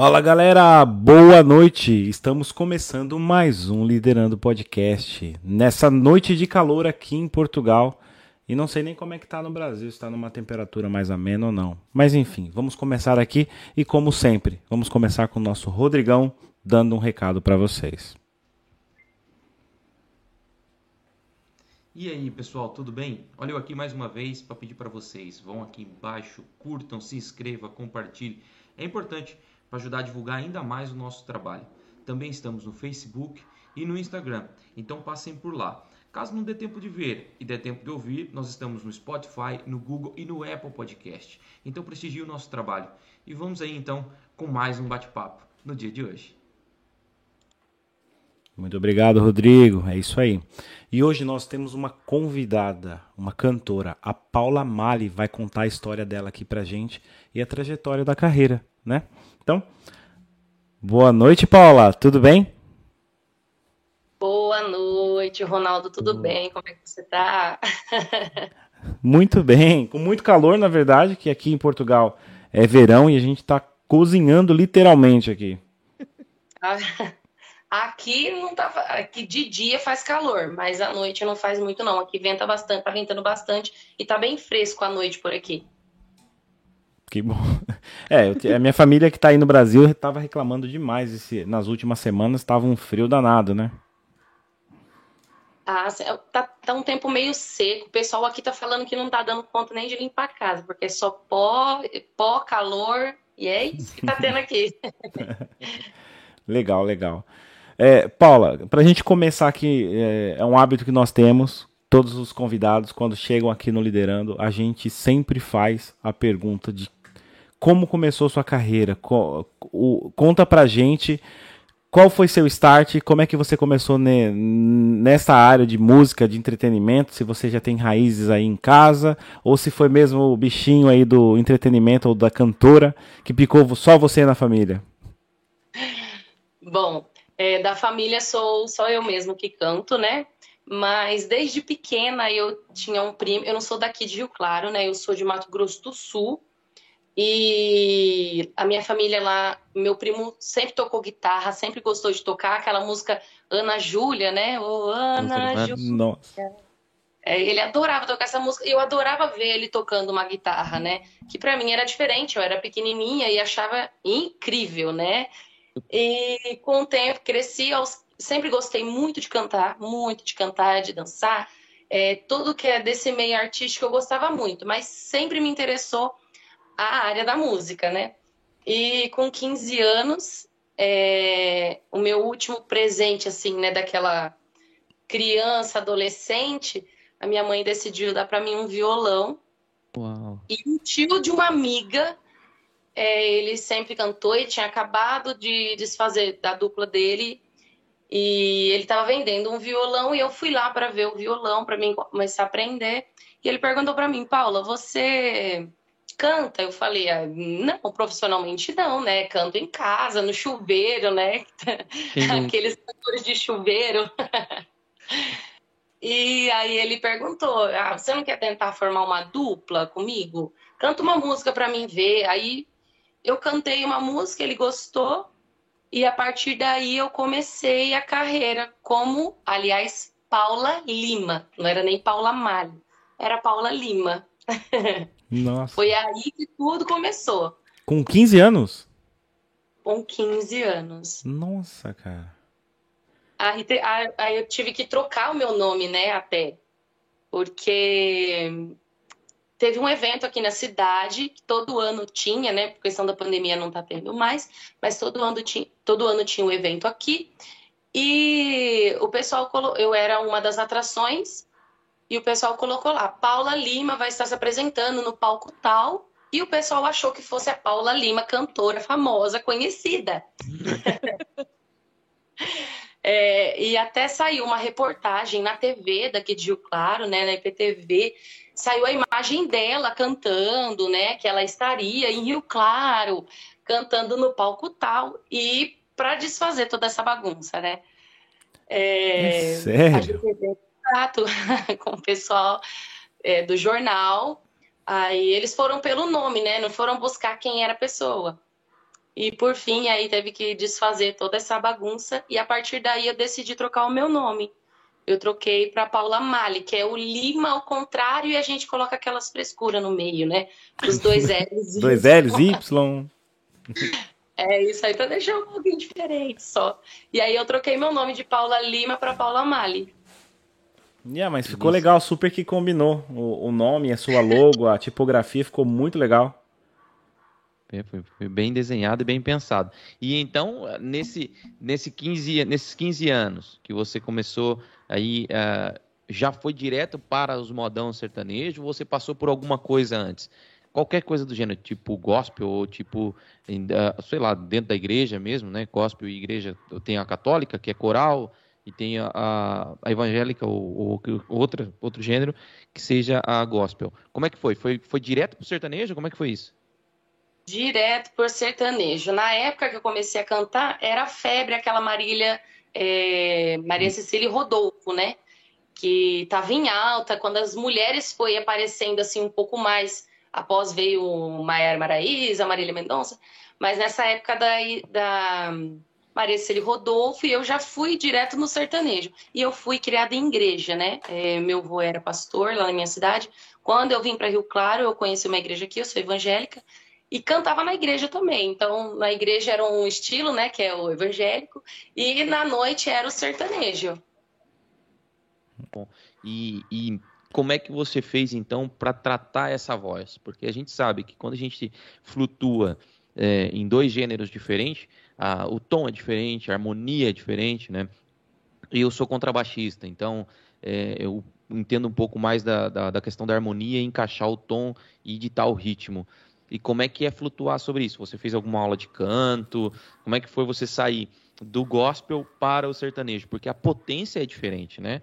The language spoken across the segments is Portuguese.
Fala galera, boa noite. Estamos começando mais um Liderando Podcast. Nessa noite de calor aqui em Portugal. E não sei nem como é que tá no Brasil, está numa temperatura mais amena ou não. Mas enfim, vamos começar aqui e como sempre, vamos começar com o nosso Rodrigão dando um recado para vocês. E aí, pessoal, tudo bem? Olha eu aqui mais uma vez para pedir para vocês, vão aqui embaixo, curtam, se inscreva, compartilhe. É importante para ajudar a divulgar ainda mais o nosso trabalho. Também estamos no Facebook e no Instagram, então passem por lá. Caso não dê tempo de ver e dê tempo de ouvir, nós estamos no Spotify, no Google e no Apple Podcast. Então prestigie o nosso trabalho. E vamos aí então com mais um bate-papo no dia de hoje. Muito obrigado, Rodrigo. É isso aí. E hoje nós temos uma convidada, uma cantora, a Paula Mali, vai contar a história dela aqui pra gente e a trajetória da carreira, né? Então, boa noite, Paula. Tudo bem? Boa noite, Ronaldo. Tudo bem? Como é que você tá? muito bem. Com muito calor, na verdade, que aqui em Portugal é verão e a gente tá cozinhando literalmente aqui. Aqui não tá, aqui de dia faz calor, mas à noite não faz muito não. Aqui venta bastante, tá ventando bastante e tá bem fresco à noite por aqui. Que bom. É, eu, a minha família que está aí no Brasil estava reclamando demais esse, nas últimas semanas, estava um frio danado, né? Ah, tá, tá, um tempo meio seco. O pessoal aqui tá falando que não tá dando conta nem de limpar a casa, porque é só pó, pó, calor, e é isso que tá tendo aqui. legal, legal. É, Paula, para a gente começar aqui, é, é um hábito que nós temos, todos os convidados, quando chegam aqui no Liderando, a gente sempre faz a pergunta de como começou sua carreira? Conta pra gente qual foi seu start, como é que você começou nessa área de música, de entretenimento, se você já tem raízes aí em casa, ou se foi mesmo o bichinho aí do entretenimento ou da cantora que picou só você na família? Bom, é, da família sou só eu mesmo que canto, né? Mas desde pequena eu tinha um primo, eu não sou daqui de Rio Claro, né? Eu sou de Mato Grosso do Sul, e a minha família lá, meu primo sempre tocou guitarra, sempre gostou de tocar aquela música Ana Júlia, né? Ô, Ana Júlia. É, ele adorava tocar essa música eu adorava ver ele tocando uma guitarra, né? Que para mim era diferente, eu era pequenininha e achava incrível, né? E com o tempo cresci, sempre gostei muito de cantar, muito de cantar, de dançar. É, tudo que é desse meio artístico eu gostava muito, mas sempre me interessou a área da música, né? E com 15 anos, é, o meu último presente, assim, né, daquela criança, adolescente, a minha mãe decidiu dar para mim um violão. Uau. E um tio de uma amiga, é, ele sempre cantou e tinha acabado de desfazer da dupla dele. E ele estava vendendo um violão e eu fui lá para ver o violão, para mim começar a aprender. E ele perguntou para mim, Paula, você canta? Eu falei, ah, não, profissionalmente não, né? Canto em casa, no chuveiro, né? Aqueles cantores de chuveiro. e aí ele perguntou, ah, você não quer tentar formar uma dupla comigo? Canta uma música para mim ver. Aí eu cantei uma música, ele gostou. E a partir daí eu comecei a carreira como, aliás, Paula Lima. Não era nem Paula Malho, era Paula Lima. Nossa. Foi aí que tudo começou. Com 15 anos? Com 15 anos. Nossa, cara. Aí, eu tive que trocar o meu nome, né, até. Porque teve um evento aqui na cidade que todo ano tinha, né? Por questão da pandemia não tá tendo mais, mas todo ano tinha, todo ano tinha um evento aqui. E o pessoal eu era uma das atrações e o pessoal colocou lá: Paula Lima vai estar se apresentando no palco tal. E o pessoal achou que fosse a Paula Lima, cantora famosa, conhecida. é, e até saiu uma reportagem na TV daqui de Rio Claro, né, na IPTV, saiu a imagem dela cantando, né, que ela estaria em Rio Claro, cantando no palco tal, e para desfazer toda essa bagunça, né? É, é sério? Contato com o pessoal é, do jornal. Aí eles foram pelo nome, né? Não foram buscar quem era a pessoa. E por fim, aí teve que desfazer toda essa bagunça e a partir daí eu decidi trocar o meu nome. Eu troquei para Paula Mali, que é o Lima ao contrário e a gente coloca aquelas frescuras no meio, né? Os dois L's. dois L's, Y. É isso aí para deixar um pouquinho diferente só. E aí eu troquei meu nome de Paula Lima para Paula Mali. Yeah, mas ficou legal, super que combinou o, o nome, a sua logo, a tipografia ficou muito legal. Foi, foi, bem desenhado e bem pensado. E então, nesse, nesse 15, nesses 15 anos que você começou aí, uh, já foi direto para os modão sertanejo ou você passou por alguma coisa antes? Qualquer coisa do gênero, tipo gospel ou tipo, uh, sei lá, dentro da igreja mesmo, né? Gospel e igreja, tem a católica, que é coral, e tem a, a, evangélica ou, ou outra, outro gênero que seja a gospel. Como é que foi? Foi, foi direto para o sertanejo? Como é que foi isso? direto por sertanejo. Na época que eu comecei a cantar, era febre aquela Marília, é, Maria Cecília Rodolfo, né? Que estava em alta, quando as mulheres foi aparecendo assim um pouco mais, após veio Maiara Maraíza, Marília Mendonça, mas nessa época da, da Maria Cecília Rodolfo, e eu já fui direto no sertanejo. E eu fui criada em igreja, né? É, meu avô era pastor lá na minha cidade. Quando eu vim para Rio Claro, eu conheci uma igreja aqui, eu sou evangélica, e cantava na igreja também. Então, na igreja era um estilo, né, que é o evangélico, e na noite era o sertanejo. Bom, e, e como é que você fez então para tratar essa voz? Porque a gente sabe que quando a gente flutua é, em dois gêneros diferentes, a, o tom é diferente, a harmonia é diferente, né? E eu sou contrabaixista, então é, eu entendo um pouco mais da, da, da questão da harmonia, encaixar o tom e ditar o ritmo. E como é que é flutuar sobre isso? Você fez alguma aula de canto? Como é que foi você sair do gospel para o sertanejo? Porque a potência é diferente, né?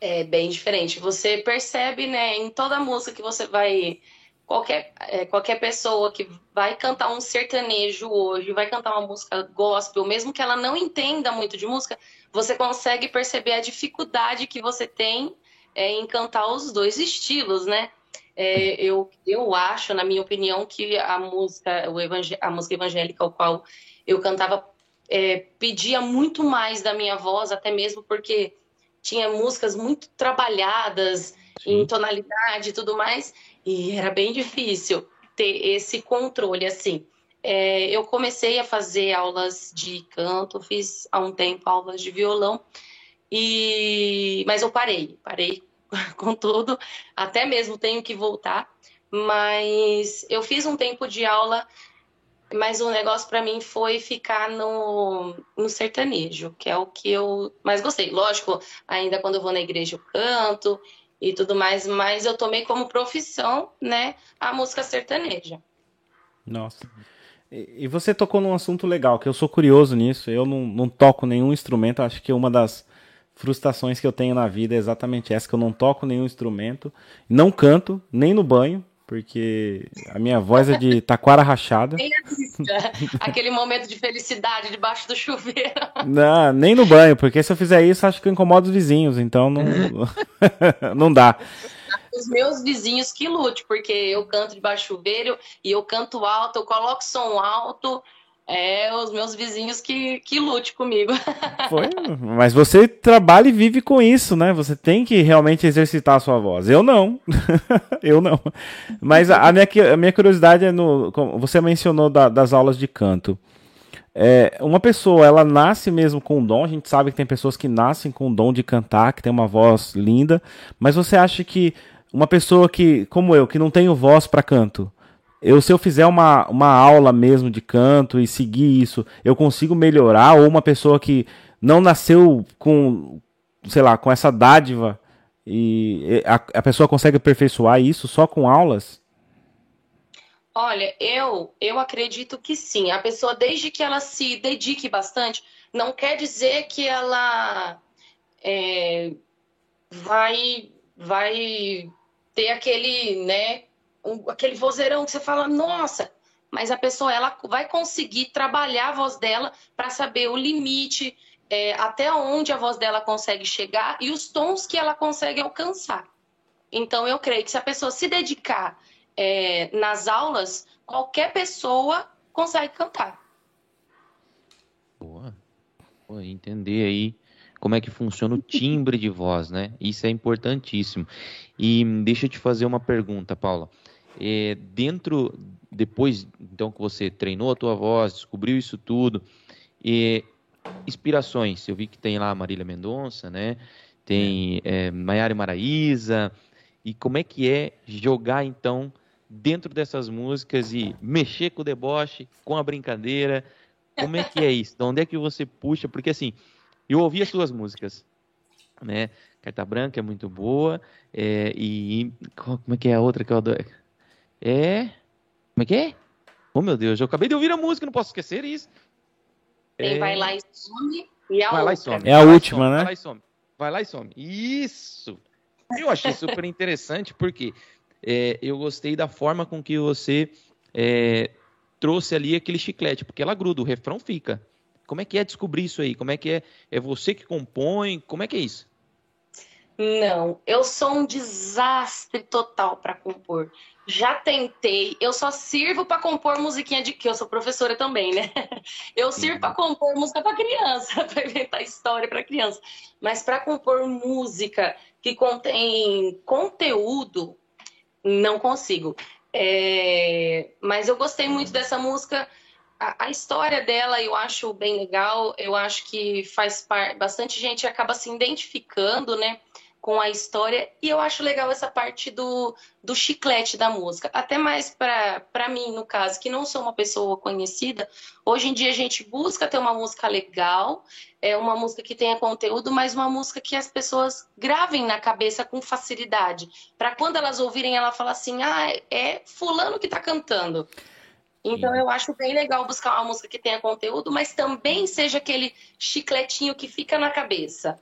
É bem diferente. Você percebe, né, em toda música que você vai qualquer, é, qualquer pessoa que vai cantar um sertanejo hoje, vai cantar uma música gospel, mesmo que ela não entenda muito de música, você consegue perceber a dificuldade que você tem é, em cantar os dois estilos, né? É, eu, eu acho, na minha opinião, que a música, o a música evangélica ao qual eu cantava é, pedia muito mais da minha voz, até mesmo porque tinha músicas muito trabalhadas Sim. em tonalidade e tudo mais, e era bem difícil ter esse controle assim. É, eu comecei a fazer aulas de canto, fiz há um tempo aulas de violão, e mas eu parei, parei com tudo, até mesmo tenho que voltar, mas eu fiz um tempo de aula, mas o negócio para mim foi ficar no, no sertanejo, que é o que eu mais gostei. Lógico, ainda quando eu vou na igreja eu canto e tudo mais, mas eu tomei como profissão, né, a música sertaneja. Nossa. E você tocou num assunto legal, que eu sou curioso nisso. Eu não, não toco nenhum instrumento, acho que uma das frustrações que eu tenho na vida é exatamente essa, que eu não toco nenhum instrumento, não canto, nem no banho, porque a minha voz é de taquara rachada. Aquele momento de felicidade debaixo do chuveiro. Não, nem no banho, porque se eu fizer isso, acho que eu incomodo os vizinhos, então não, não dá. Os meus vizinhos que lute, porque eu canto debaixo do chuveiro e eu canto alto, eu coloco som alto, é os meus vizinhos que, que lute comigo. Foi, mas você trabalha e vive com isso, né? Você tem que realmente exercitar a sua voz. Eu não. eu não. Mas a, minha, a minha curiosidade é no. Você mencionou da, das aulas de canto. É, uma pessoa, ela nasce mesmo com um dom. A gente sabe que tem pessoas que nascem com o dom de cantar, que tem uma voz linda. Mas você acha que uma pessoa que, como eu, que não tenho voz para canto, eu se eu fizer uma, uma aula mesmo de canto e seguir isso, eu consigo melhorar? Ou uma pessoa que não nasceu com, sei lá, com essa dádiva e a, a pessoa consegue aperfeiçoar isso só com aulas? Olha, eu eu acredito que sim. A pessoa, desde que ela se dedique bastante, não quer dizer que ela é, vai vai ter aquele, né, um, aquele vozeirão que você fala, nossa, mas a pessoa ela vai conseguir trabalhar a voz dela para saber o limite, é, até onde a voz dela consegue chegar e os tons que ela consegue alcançar. Então, eu creio que se a pessoa se dedicar é, nas aulas, qualquer pessoa consegue cantar. Boa. Boa. Entender aí como é que funciona o timbre de voz, né? Isso é importantíssimo. E deixa eu te fazer uma pergunta, Paula. É, dentro, depois então que você treinou a tua voz, descobriu isso tudo, é, inspirações, eu vi que tem lá a Marília Mendonça, né? Tem é, Maiara Maraíza, e como é que é jogar então dentro dessas músicas e mexer com o deboche, com a brincadeira, como é que é isso? De onde é que você puxa? Porque assim, eu ouvi as suas músicas, né? Carta Branca é muito boa, é, e como é que é a outra que eu adoro? É. Como é que é? Oh meu Deus, eu acabei de ouvir a música, não posso esquecer isso. Tem é... Vai Lá e Some e a vai outra. Lá e some. É a vai última, some, né? Vai lá e some. Vai lá e some. Isso! Eu achei super interessante porque é, eu gostei da forma com que você é, trouxe ali aquele chiclete, porque ela gruda, o refrão fica. Como é que é descobrir isso aí? Como é que é? É você que compõe? Como é que é isso? Não, eu sou um desastre total para compor. Já tentei, eu só sirvo para compor musiquinha de que eu sou professora também, né? Eu sirvo para compor música para criança, para inventar história para criança, mas para compor música que contém conteúdo, não consigo. É... Mas eu gostei muito dessa música. A, a, história dela eu acho bem legal. Eu acho que faz parte. Bastante gente acaba se identificando, né? Com a história. E eu acho legal essa parte do, do chiclete da música. Até mais para mim, no caso, que não sou uma pessoa conhecida. Hoje em dia a gente busca ter uma música legal, é uma música que tenha conteúdo, mas uma música que as pessoas gravem na cabeça com facilidade. Para quando elas ouvirem, ela fala assim: ah, é fulano que está cantando. Então eu acho bem legal buscar uma música que tenha conteúdo, mas também seja aquele chicletinho que fica na cabeça.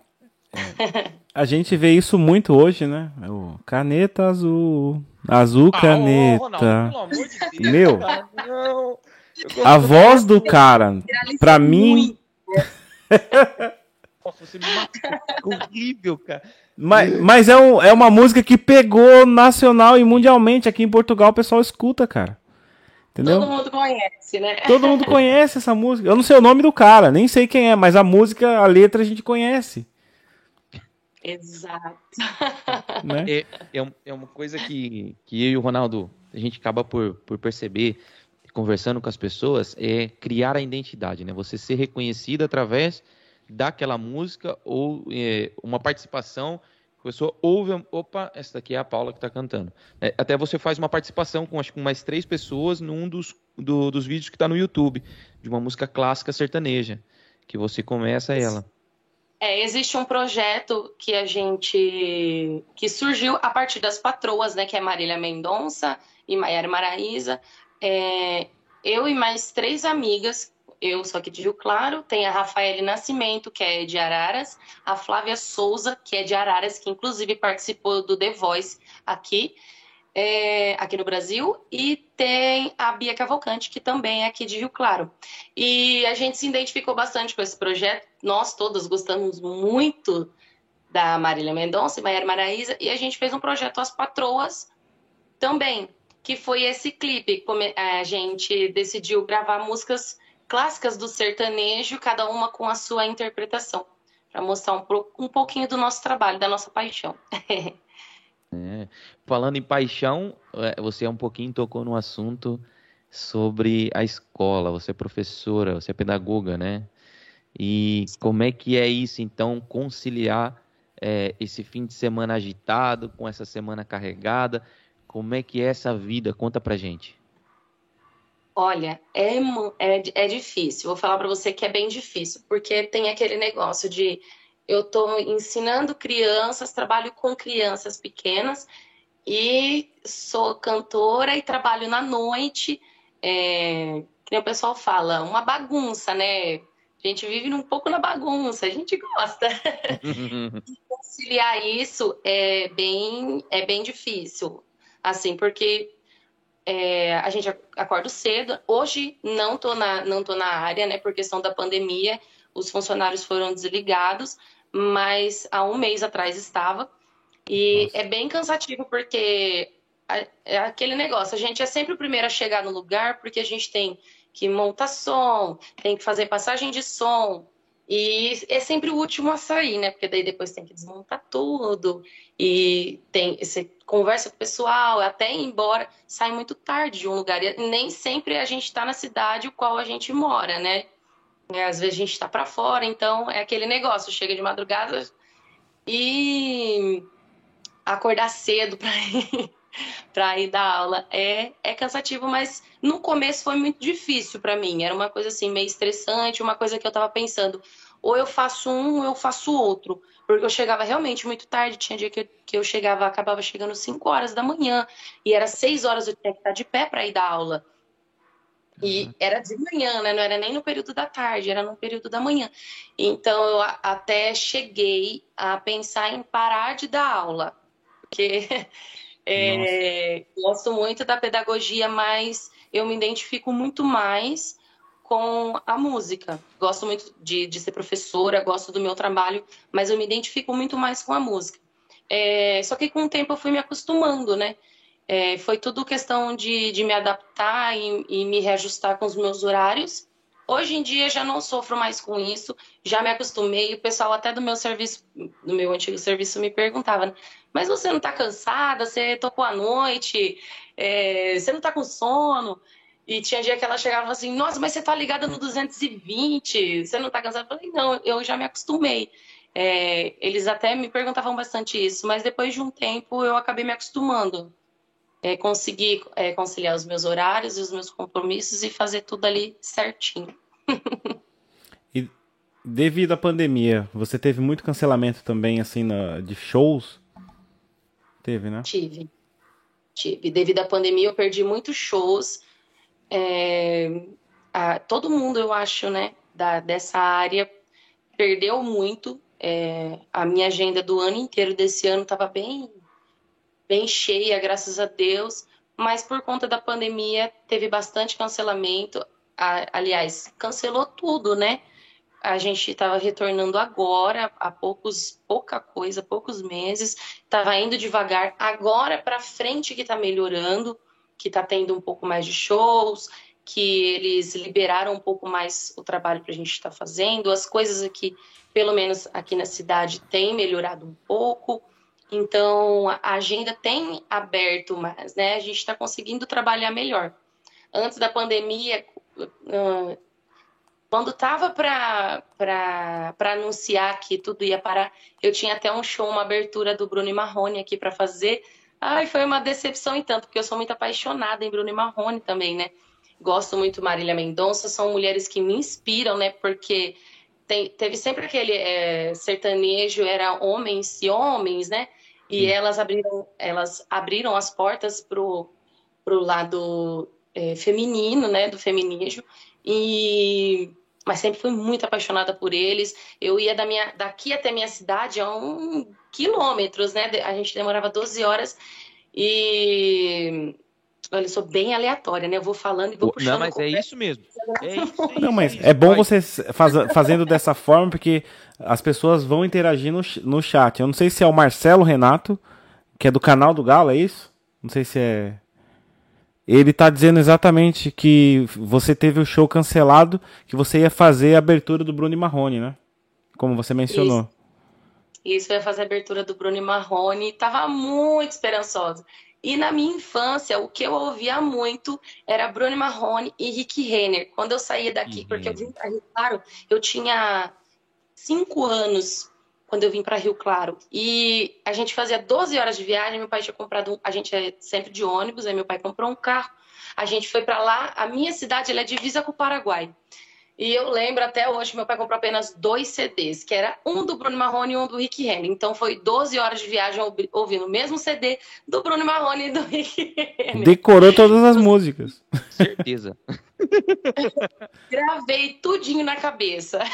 A gente vê isso muito hoje, né? O caneta azul. Azul ah, caneta. Ronaldo, de Meu. Não, a voz do cara, pra mim. Nossa, você me matou. Horrível, cara. Mas, mas é, um, é uma música que pegou nacional e mundialmente. Aqui em Portugal o pessoal escuta, cara. Entendeu? Todo mundo conhece, né? Todo mundo conhece essa música. Eu não sei o nome do cara, nem sei quem é, mas a música, a letra a gente conhece. Exato. Né? É, é, é, uma coisa que, que eu e o Ronaldo, a gente acaba por, por perceber, conversando com as pessoas, é criar a identidade, né? Você ser reconhecido através daquela música ou é, uma participação a pessoa ouve, opa, essa daqui é a Paula que está cantando. É, até você faz uma participação com acho que mais três pessoas num dos, do, dos vídeos que está no YouTube, de uma música clássica sertaneja, que você começa ela. É, existe um projeto que a gente que surgiu a partir das patroas, né, que é Marília Mendonça e Maiara Maraíza. É, eu e mais três amigas, eu sou aqui de Rio Claro, tem a Rafaele Nascimento, que é de Araras, a Flávia Souza, que é de Araras, que inclusive participou do The Voice aqui, é, aqui no Brasil, e tem a Bia Cavalcante, que também é aqui de Rio Claro. E a gente se identificou bastante com esse projeto, nós todas gostamos muito da Marília Mendonça e Maiara Maraíza, e a gente fez um projeto As Patroas também, que foi esse clipe. A gente decidiu gravar músicas clássicas do sertanejo, cada uma com a sua interpretação, para mostrar um, um pouquinho do nosso trabalho, da nossa paixão. É. Falando em paixão, é, você um pouquinho tocou no assunto sobre a escola. Você é professora, você é pedagoga, né? E como é que é isso, então, conciliar é, esse fim de semana agitado com essa semana carregada? Como é que é essa vida? Conta pra gente. Olha, é, é, é difícil. Vou falar para você que é bem difícil, porque tem aquele negócio de eu estou ensinando crianças, trabalho com crianças pequenas e sou cantora e trabalho na noite. É, que o pessoal fala, uma bagunça, né? A gente vive um pouco na bagunça, a gente gosta. conciliar isso é bem, é bem difícil, assim, porque é, a gente acorda cedo. Hoje não tô na, não tô na área, né, por questão da pandemia, os funcionários foram desligados, mas há um mês atrás estava. E Nossa. é bem cansativo porque é aquele negócio, a gente é sempre o primeiro a chegar no lugar porque a gente tem que monta som, tem que fazer passagem de som. E é sempre o último a sair, né? Porque daí depois tem que desmontar tudo. E tem, você conversa com o pessoal, até ir embora, sai muito tarde de um lugar. E nem sempre a gente está na cidade o qual a gente mora, né? É, às vezes a gente está para fora, então é aquele negócio, chega de madrugada e acordar cedo para ir ir dar aula é, é cansativo, mas no começo foi muito difícil para mim. Era uma coisa assim meio estressante, uma coisa que eu estava pensando, ou eu faço um, ou eu faço outro, porque eu chegava realmente muito tarde. Tinha dia que eu, que eu chegava, acabava chegando 5 horas da manhã e era 6 horas eu tinha que estar de pé para ir dar aula. E uhum. era de manhã, né? Não era nem no período da tarde, era no período da manhã. Então eu até cheguei a pensar em parar de dar aula, porque é, gosto muito da pedagogia, mas eu me identifico muito mais com a música. Gosto muito de, de ser professora, gosto do meu trabalho, mas eu me identifico muito mais com a música. É, só que com o tempo eu fui me acostumando, né? É, foi tudo questão de, de me adaptar e, e, me reajustar com os meus horários. Hoje em dia já não sofro mais com isso, já me acostumei. O pessoal até do meu serviço, do meu antigo serviço, me perguntava: né? mas você não está cansada? Você tocou à noite? É, você não está com sono? E tinha dia que ela chegava assim: nossa, mas você está ligada no 220? Você não está cansada? Eu falei: não, eu já me acostumei. É, eles até me perguntavam bastante isso, mas depois de um tempo eu acabei me acostumando é, conseguir é, conciliar os meus horários e os meus compromissos e fazer tudo ali certinho. e devido à pandemia, você teve muito cancelamento também, assim, na, de shows? Teve, né? Tive. Tive. Devido à pandemia, eu perdi muitos shows. É, a, todo mundo, eu acho, né, da, dessa área perdeu muito. É, a minha agenda do ano inteiro desse ano estava bem bem cheia, graças a Deus, mas por conta da pandemia teve bastante cancelamento. aliás, cancelou tudo, né? A gente estava retornando agora, há poucos, pouca coisa, poucos meses, estava indo devagar. Agora para frente que está melhorando, que está tendo um pouco mais de shows, que eles liberaram um pouco mais o trabalho para a gente estar tá fazendo. As coisas aqui, pelo menos aqui na cidade, têm melhorado um pouco. Então, a agenda tem aberto mais, né? A gente está conseguindo trabalhar melhor. Antes da pandemia, quando estava para anunciar que tudo ia parar, eu tinha até um show, uma abertura do Bruno e Marrone aqui para fazer. Ai, foi uma decepção em tanto, porque eu sou muito apaixonada em Bruno e Marrone também, né? Gosto muito Marília Mendonça, são mulheres que me inspiram, né? Porque tem, teve sempre aquele é, sertanejo, era homens e homens, né? E elas abriram, elas abriram as portas pro, pro lado é, feminino, né, do feminismo. E mas sempre fui muito apaixonada por eles. Eu ia da minha, daqui até minha cidade a um quilômetros, né? A gente demorava 12 horas e Olha, eu sou bem aleatória, né? Eu vou falando e vou puxando. Não, mas é isso mesmo. É isso, é não, mas é, é bom você faz, fazendo dessa forma, porque as pessoas vão interagir no, no chat. Eu não sei se é o Marcelo Renato, que é do canal do Galo, é isso? Não sei se é. Ele tá dizendo exatamente que você teve o show cancelado, que você ia fazer a abertura do Bruno e Marrone, né? Como você mencionou. Isso, isso eu ia fazer a abertura do Bruno e Marrone. Tava muito esperançosa. E na minha infância, o que eu ouvia muito era Bruno Marrone e Rick Renner. Quando eu saía daqui, uhum. porque eu vim para Rio Claro, eu tinha cinco anos quando eu vim para Rio Claro. E a gente fazia 12 horas de viagem, meu pai tinha comprado, um, a gente é sempre de ônibus, aí meu pai comprou um carro. A gente foi para lá, a minha cidade ela é divisa com o Paraguai. E eu lembro até hoje, meu pai comprou apenas dois CDs, que era um do Bruno Marrone e um do Rick Henry. Então foi 12 horas de viagem ouvindo o mesmo CD do Bruno Marrone e do Rick Henry. Decorou todas as músicas. Certeza. Gravei tudinho na cabeça.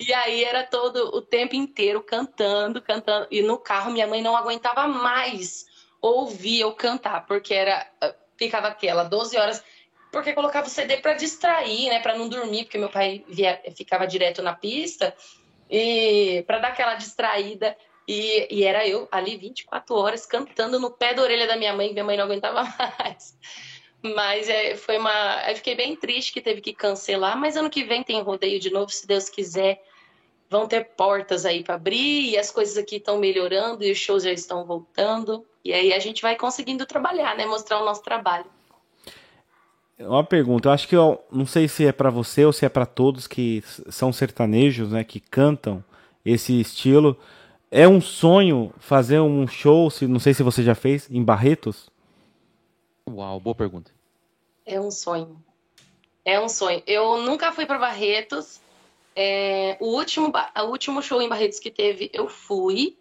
E aí era todo o tempo inteiro cantando, cantando. E no carro minha mãe não aguentava mais ouvir eu cantar, porque era ficava aquela 12 horas porque colocava o CD para distrair, né, para não dormir, porque meu pai via, ficava direto na pista e para dar aquela distraída. E, e, era eu ali 24 horas cantando no pé da orelha da minha mãe, minha mãe não aguentava mais. Mas é, foi uma. Eu fiquei bem triste que teve que cancelar, mas ano que vem tem rodeio de novo, se Deus quiser. Vão ter portas aí para abrir e as coisas aqui estão melhorando e os shows já estão voltando. E aí a gente vai conseguindo trabalhar, né? Mostrar o nosso trabalho. Uma pergunta, eu acho que eu não sei se é para você ou se é para todos que são sertanejos, né, que cantam esse estilo. É um sonho fazer um show, se não sei se você já fez em Barretos? Uau, boa pergunta. É um sonho. É um sonho. Eu nunca fui para Barretos. É, o, último, o último show em Barretos que teve, eu fui,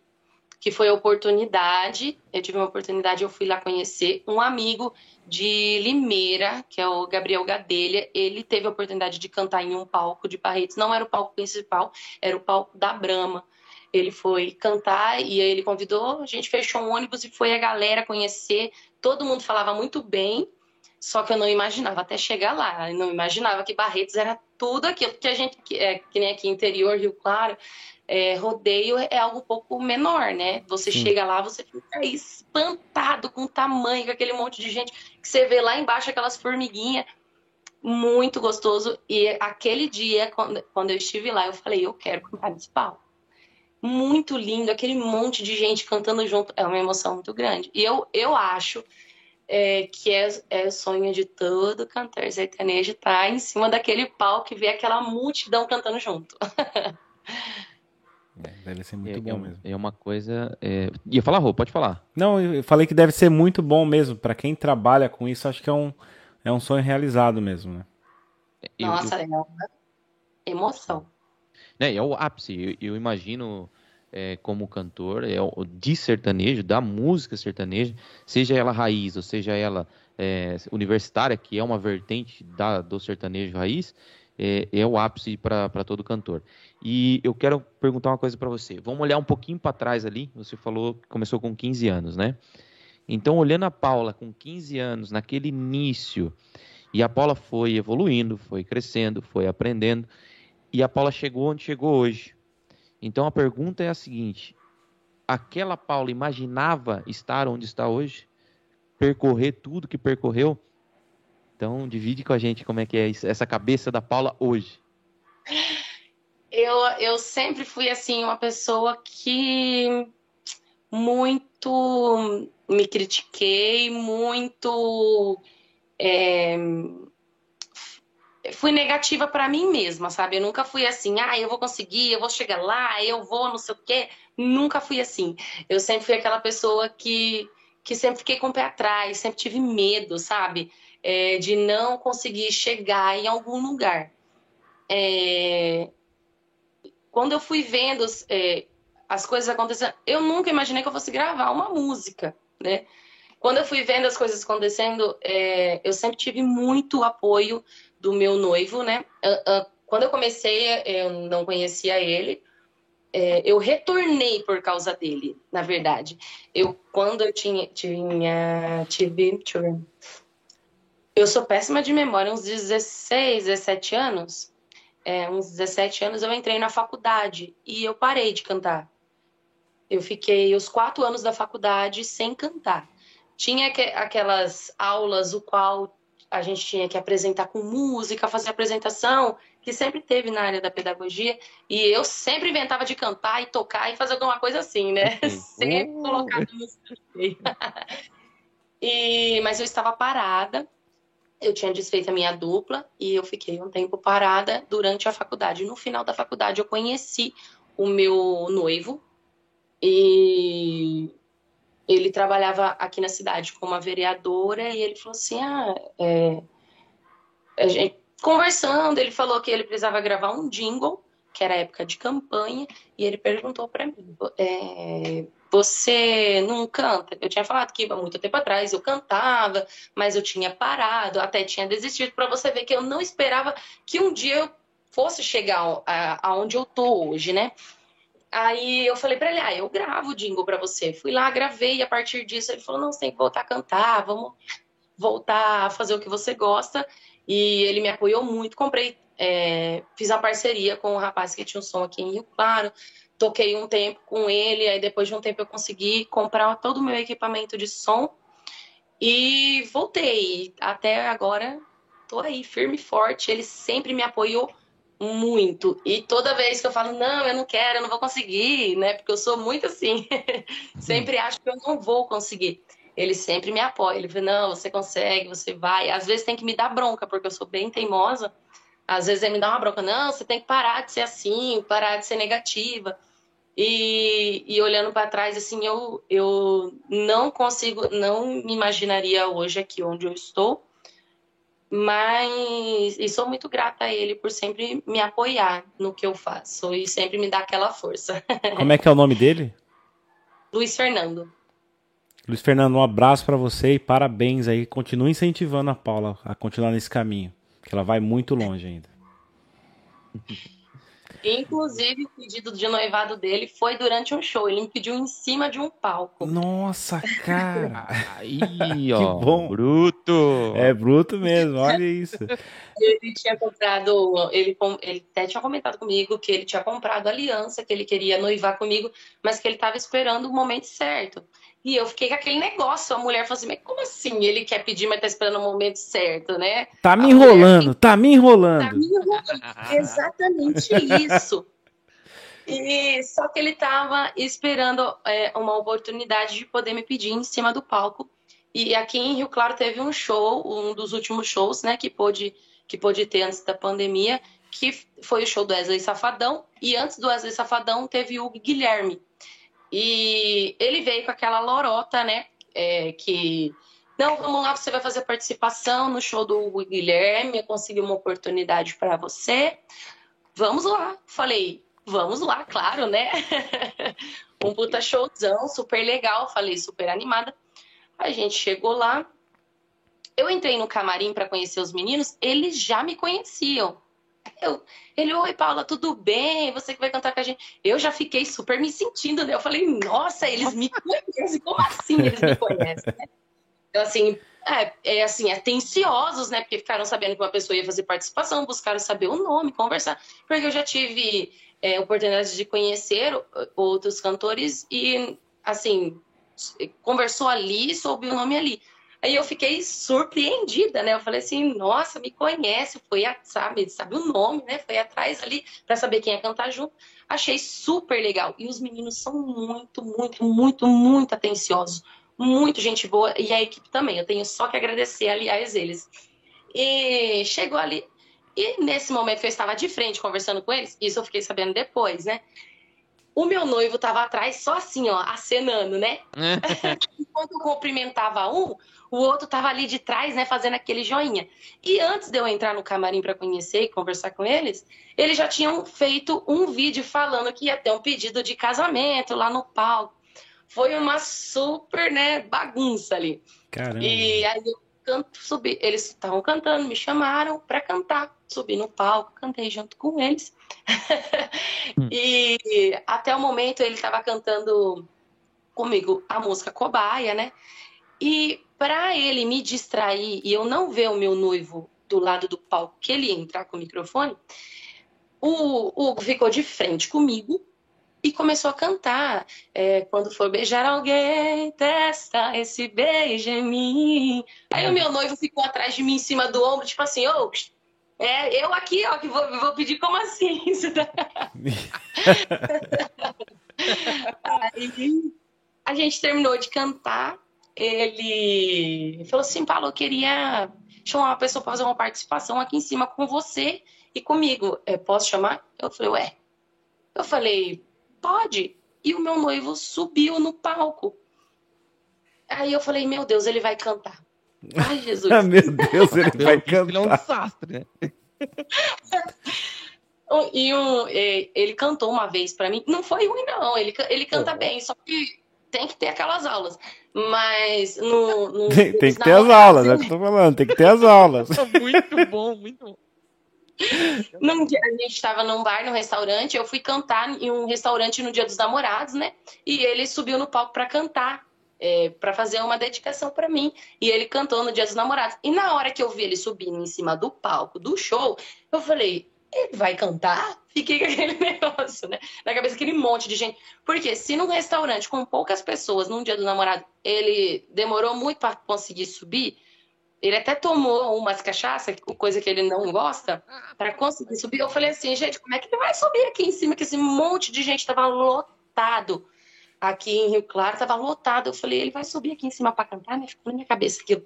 que foi a oportunidade. Eu tive uma oportunidade, eu fui lá conhecer um amigo de Limeira, que é o Gabriel Gadelha. Ele teve a oportunidade de cantar em um palco de Barretos. Não era o palco principal, era o palco da Brama. Ele foi cantar e aí ele convidou, a gente fechou um ônibus e foi a galera conhecer. Todo mundo falava muito bem, só que eu não imaginava até chegar lá. Eu não imaginava que Barretos era tudo aquilo que a gente, é, que nem aqui interior, Rio Claro, é, rodeio é algo um pouco menor, né? Você Sim. chega lá, você fica espantado com o tamanho, com aquele monte de gente que você vê lá embaixo, aquelas formiguinhas. Muito gostoso. E aquele dia, quando, quando eu estive lá, eu falei, eu quero cantar nesse palco muito lindo, aquele monte de gente cantando junto, é uma emoção muito grande. E eu, eu acho é, que é, é o sonho de todo cantor sertanejo estar tá em cima daquele palco e ver aquela multidão cantando junto. É, deve ser muito é, bom é, mesmo. É uma coisa. É... Ia falar, Rô, pode falar. Não, eu falei que deve ser muito bom mesmo. Para quem trabalha com isso, acho que é um, é um sonho realizado mesmo, né? Nossa, eu... é uma emoção. É, é o ápice. Eu, eu imagino é, como cantor, é de sertanejo, da música sertaneja, seja ela raiz ou seja ela é, universitária, que é uma vertente da, do sertanejo raiz, é, é o ápice para todo cantor. E eu quero perguntar uma coisa para você. Vamos olhar um pouquinho para trás ali. Você falou que começou com 15 anos, né? Então, olhando a Paula com 15 anos, naquele início, e a Paula foi evoluindo, foi crescendo, foi aprendendo, e a Paula chegou onde chegou hoje. Então a pergunta é a seguinte: aquela Paula imaginava estar onde está hoje? Percorrer tudo que percorreu? Então divide com a gente como é que é essa cabeça da Paula hoje. Eu, eu sempre fui assim uma pessoa que muito me critiquei, muito é, fui negativa para mim mesma, sabe? Eu nunca fui assim, ah, eu vou conseguir, eu vou chegar lá, eu vou, não sei o quê. Nunca fui assim. Eu sempre fui aquela pessoa que, que sempre fiquei com o pé atrás, sempre tive medo, sabe? É, de não conseguir chegar em algum lugar. É... Quando eu fui vendo é, as coisas acontecendo, eu nunca imaginei que eu fosse gravar uma música, né? Quando eu fui vendo as coisas acontecendo, é, eu sempre tive muito apoio do meu noivo, né? Quando eu comecei, eu não conhecia ele. É, eu retornei por causa dele, na verdade. Eu, quando eu tinha, tinha tive, deixa eu ver. Eu sou péssima de memória, uns 16, 17 anos. É, uns 17 anos eu entrei na faculdade e eu parei de cantar. Eu fiquei os quatro anos da faculdade sem cantar. Tinha aquelas aulas o qual a gente tinha que apresentar com música, fazer apresentação, que sempre teve na área da pedagogia, e eu sempre inventava de cantar e tocar e fazer alguma coisa assim, né? Uhum. sempre uh. colocava música e Mas eu estava parada, eu tinha desfeito a minha dupla e eu fiquei um tempo parada durante a faculdade. No final da faculdade eu conheci o meu noivo e ele trabalhava aqui na cidade como uma vereadora e ele falou assim, ah, é, gente, conversando, ele falou que ele precisava gravar um jingle, que era época de campanha, e ele perguntou para mim, é, você não canta? Eu tinha falado que há muito tempo atrás eu cantava, mas eu tinha parado, até tinha desistido, para você ver que eu não esperava que um dia eu fosse chegar aonde eu tô hoje, né? Aí eu falei para ele, ah, eu gravo o jingle para você. Fui lá, gravei, e a partir disso ele falou, não, você tem que voltar a cantar, vamos voltar a fazer o que você gosta. E ele me apoiou muito, comprei, é, fiz a parceria com um rapaz que tinha um som aqui em Rio Claro, toquei um tempo com ele, aí depois de um tempo eu consegui comprar todo o meu equipamento de som E voltei. Até agora tô aí, firme e forte. Ele sempre me apoiou muito. E toda vez que eu falo, não, eu não quero, eu não vou conseguir, né? Porque eu sou muito assim. sempre acho que eu não vou conseguir. Ele sempre me apoia. Ele fala, não, você consegue, você vai. Às vezes tem que me dar bronca, porque eu sou bem teimosa. Às vezes ele me dá uma bronca, não, você tem que parar de ser assim, parar de ser negativa. E, e olhando para trás, assim, eu, eu não consigo, não me imaginaria hoje aqui onde eu estou, mas e sou muito grata a ele por sempre me apoiar no que eu faço e sempre me dar aquela força. Como é que é o nome dele? Luiz Fernando. Luiz Fernando, um abraço para você e parabéns aí. Continue incentivando a Paula a continuar nesse caminho, que ela vai muito longe ainda. Inclusive, o pedido de noivado dele foi durante um show. Ele me pediu em cima de um palco. Nossa, cara! Aí, ó. Que bom. Bruto! É bruto mesmo, olha isso. Ele tinha comprado, ele, ele até tinha comentado comigo que ele tinha comprado aliança, que ele queria noivar comigo, mas que ele estava esperando o momento certo. E eu fiquei com aquele negócio. A mulher falou assim: mas como assim? Ele quer pedir, mas tá esperando o momento certo, né? Tá me enrolando, tá me enrolando. Tá me enrolando. Exatamente isso. E só que ele tava esperando é, uma oportunidade de poder me pedir em cima do palco. E aqui em Rio Claro teve um show, um dos últimos shows, né, que pôde, que pôde ter antes da pandemia, que foi o show do Wesley Safadão. E antes do Wesley Safadão teve o Guilherme. E ele veio com aquela lorota, né? É, que não, vamos lá, você vai fazer participação no show do Guilherme, eu consegui uma oportunidade para você. Vamos lá. Falei, vamos lá, claro, né? um puta showzão, super legal, falei, super animada. A gente chegou lá. Eu entrei no camarim para conhecer os meninos, eles já me conheciam. Eu, ele, oi, Paula, tudo bem? Você que vai cantar com a gente. Eu já fiquei super me sentindo, né? Eu falei, nossa, eles me conhecem. Como assim eles me conhecem? Né? Então, assim, é, é, assim, atenciosos, né? Porque ficaram sabendo que uma pessoa ia fazer participação, buscaram saber o nome, conversar. Porque eu já tive é, oportunidade de conhecer outros cantores e, assim, conversou ali, soube o nome ali. Aí eu fiquei surpreendida, né? Eu falei assim, nossa, me conhece, foi, sabe, sabe o nome, né? Foi atrás ali para saber quem ia cantar junto. Achei super legal. E os meninos são muito, muito, muito, muito atenciosos. Muito gente boa. E a equipe também. Eu tenho só que agradecer, aliás, eles. E chegou ali. E nesse momento que eu estava de frente conversando com eles, isso eu fiquei sabendo depois, né? O meu noivo estava atrás, só assim, ó, acenando, né? Enquanto eu cumprimentava um, o outro tava ali de trás, né, fazendo aquele joinha. E antes de eu entrar no camarim para conhecer e conversar com eles, eles já tinham feito um vídeo falando que ia ter um pedido de casamento lá no palco. Foi uma super, né, bagunça ali. Caramba. E aí eu canto, subi, eles estavam cantando, me chamaram para cantar, subi no palco, cantei junto com eles. hum. E até o momento ele estava cantando comigo a música Cobaia, né? E para ele me distrair e eu não ver o meu noivo do lado do palco que ele ia entrar com o microfone, o Hugo ficou de frente comigo e começou a cantar. É, Quando for beijar alguém, testa esse beijo em mim. Aí o meu noivo ficou atrás de mim, em cima do ombro, tipo assim, ô, oh, é, eu aqui, ó, que vou, vou pedir como assim? Aí a gente terminou de cantar ele falou assim, Paulo, eu queria chamar uma pessoa para fazer uma participação aqui em cima com você e comigo. É, posso chamar? Eu falei, ué. Eu falei, pode. E o meu noivo subiu no palco. Aí eu falei, meu Deus, ele vai cantar. Ai, Jesus. meu Deus, ele vai cantar. Ele é um sastre, né? e um, ele cantou uma vez para mim. Não foi ruim, não. Ele, ele canta bem, só que tem que ter aquelas aulas. Mas no. no tem, tem que ter as aulas, é o que eu tô falando, tem que ter as aulas. muito bom, muito bom. Num dia, a gente estava num bar, num restaurante, eu fui cantar em um restaurante no Dia dos Namorados, né? E ele subiu no palco para cantar, é, para fazer uma dedicação para mim. E ele cantou no Dia dos Namorados. E na hora que eu vi ele subindo em cima do palco do show, eu falei: ele vai cantar? Fiquei com aquele negócio, né? Na cabeça, aquele monte de gente. Porque se num restaurante com poucas pessoas, num dia do namorado, ele demorou muito para conseguir subir, ele até tomou umas cachaças, coisa que ele não gosta, para conseguir subir. Eu falei assim, gente, como é que ele vai subir aqui em cima? Que esse monte de gente tava lotado. Aqui em Rio Claro tava lotado. Eu falei, ele vai subir aqui em cima para cantar, né? Ficou na minha cabeça aquilo.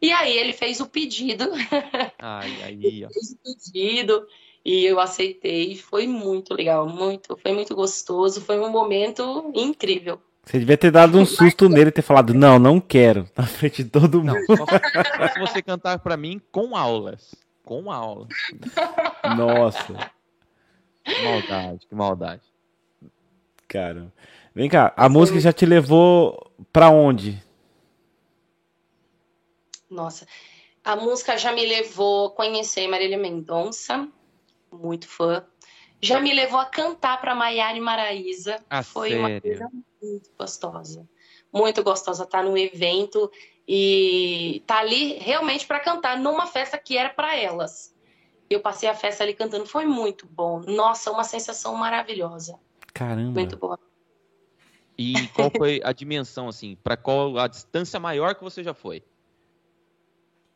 E aí ele fez o pedido. Ai, aí, ó. fez o pedido. E eu aceitei, foi muito legal, muito, foi muito gostoso, foi um momento incrível. Você devia ter dado um susto nele e ter falado, não, não quero, na frente de todo mundo. Não, só, se você cantar para mim com aulas. Com aulas. Nossa. Que maldade, que maldade. Cara. Vem cá, a música já te levou para onde? Nossa, a música já me levou a conhecer Marília Mendonça, muito fã. Já me levou a cantar para Maiara e Maraísa. Ah, Foi sério? uma coisa muito gostosa. Muito gostosa estar tá no evento e tá ali realmente para cantar numa festa que era para elas. Eu passei a festa ali cantando, foi muito bom. Nossa, uma sensação maravilhosa. Caramba. Muito boa. E qual foi a dimensão assim? Para qual a distância maior que você já foi?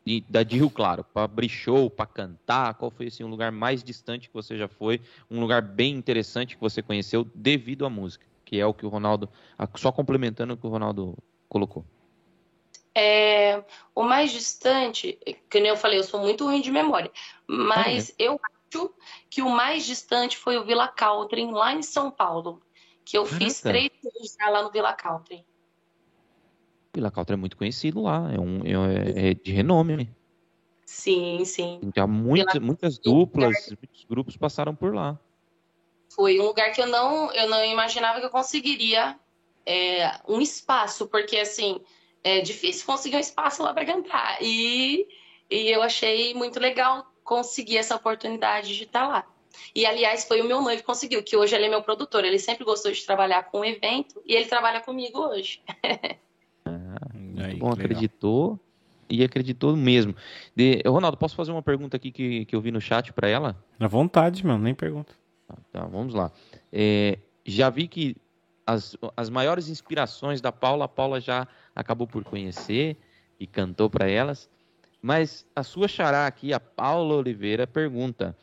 de, da de Rio Claro, para abrir show, para cantar? Qual foi assim, um lugar mais distante que você já foi? Um lugar bem interessante que você conheceu devido à música? Que é o que o Ronaldo. Só complementando o que o Ronaldo colocou. É, o mais distante, que nem eu falei, eu sou muito ruim de memória, mas ah, é. eu acho que o mais distante foi o Villa Country, lá em São Paulo, que eu Caraca. fiz três anos lá no Villa Country. Vila Caltra é muito conhecido lá, é, um, é, é de renome. Sim, sim. Já muitas, muitas duplas, muitos grupos passaram por lá. Foi um lugar que eu não, eu não imaginava que eu conseguiria é, um espaço, porque assim, é difícil conseguir um espaço lá para cantar. E, e eu achei muito legal conseguir essa oportunidade de estar lá. E, aliás, foi o meu noivo que conseguiu, que hoje ele é meu produtor. Ele sempre gostou de trabalhar com evento e ele trabalha comigo hoje. Aí, bom, acreditou e acreditou mesmo. De... Ronaldo, posso fazer uma pergunta aqui que, que eu vi no chat para ela? À vontade, mano, nem pergunta. Tá, tá vamos lá. É, já vi que as, as maiores inspirações da Paula, a Paula já acabou por conhecer e cantou para elas. Mas a sua xará aqui, a Paula Oliveira, pergunta: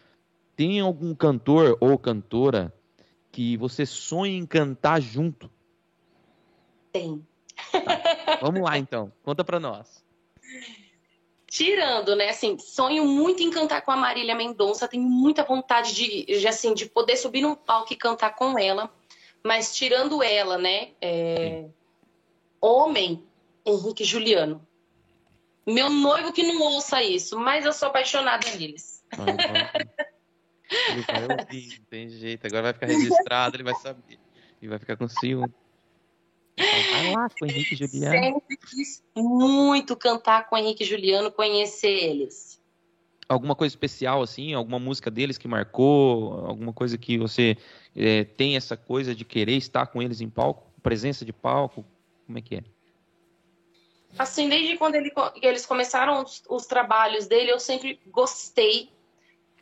tem algum cantor ou cantora que você sonha em cantar junto? Tem. Tá. Vamos lá então, conta para nós. Tirando, né, assim, sonho muito em cantar com a Marília Mendonça, tenho muita vontade de, de, assim, de poder subir num palco e cantar com ela, mas tirando ela, né, é... homem, Henrique Juliano. Meu noivo que não ouça isso, mas eu sou apaixonada neles. Ele vai ouvir, não tem jeito, agora vai ficar registrado, ele vai saber. E vai ficar com ciúme. Vai lá com o Henrique Juliano. Sempre quis muito cantar com o Henrique Juliano, conhecer eles. Alguma coisa especial, assim? Alguma música deles que marcou? Alguma coisa que você é, tem essa coisa de querer estar com eles em palco? Presença de palco? Como é que é? Assim, desde quando ele, eles começaram os, os, trabalhos dele, eu sempre gostei.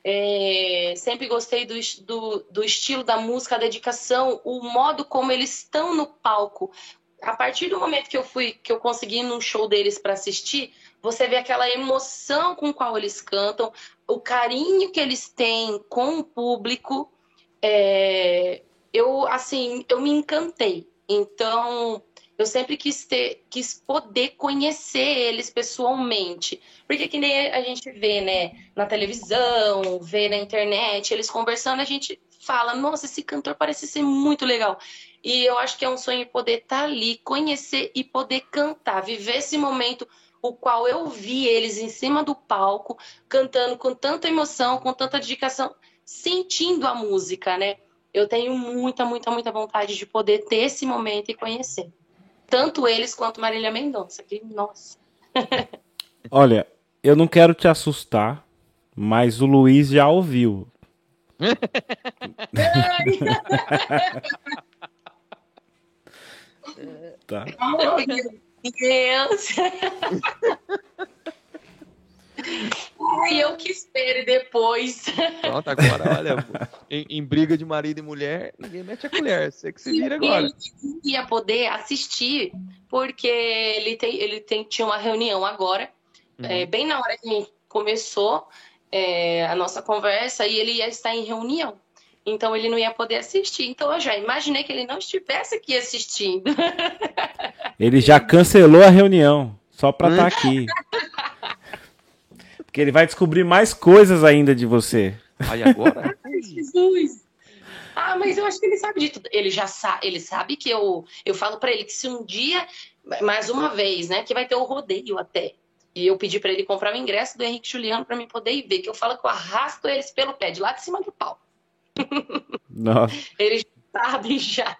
É, sempre gostei do, do, do, estilo da música, a dedicação, o modo como eles estão no palco. A partir do momento que eu fui, que eu consegui ir num show deles para assistir, você vê aquela emoção com qual eles cantam, o carinho que eles têm com o público. É, eu, assim, eu me encantei. Então, eu sempre quis ter, quis poder conhecer eles pessoalmente. Porque que nem a gente vê, né, na televisão, vê na internet, eles conversando, a gente fala, nossa, esse cantor parece ser muito legal. E eu acho que é um sonho poder estar tá ali, conhecer e poder cantar, viver esse momento o qual eu vi eles em cima do palco, cantando com tanta emoção, com tanta dedicação, sentindo a música, né? Eu tenho muita, muita, muita vontade de poder ter esse momento e conhecer tanto eles quanto Marília Mendonça. Que, nossa. Olha, eu não quero te assustar, mas o Luiz já ouviu. tá. Oh, meu Deus. E eu que espere depois. Pronto, agora, olha, em, em, briga de marido e mulher, ninguém mete a colher. Você que se vira agora. Ele ia poder assistir, porque ele, tem, ele tem, tinha uma reunião agora, uhum. é, bem na hora que a gente começou é, a nossa conversa, e ele ia estar em reunião. Então ele não ia poder assistir. Então eu já imaginei que ele não estivesse aqui assistindo. Ele já cancelou a reunião, só para estar tá aqui. Porque ele vai descobrir mais coisas ainda de você. Aí agora? Jesus! Ah, mas eu acho que ele sabe de tudo. Ele já sabe, ele sabe que eu, eu falo para ele que se um dia, mais uma vez, né, que vai ter o rodeio até. E eu pedi para ele comprar o ingresso do Henrique Juliano para mim poder ir ver, que eu falo que eu arrasto eles pelo pé, de lá de cima do pau. Nossa. Eles sabem já.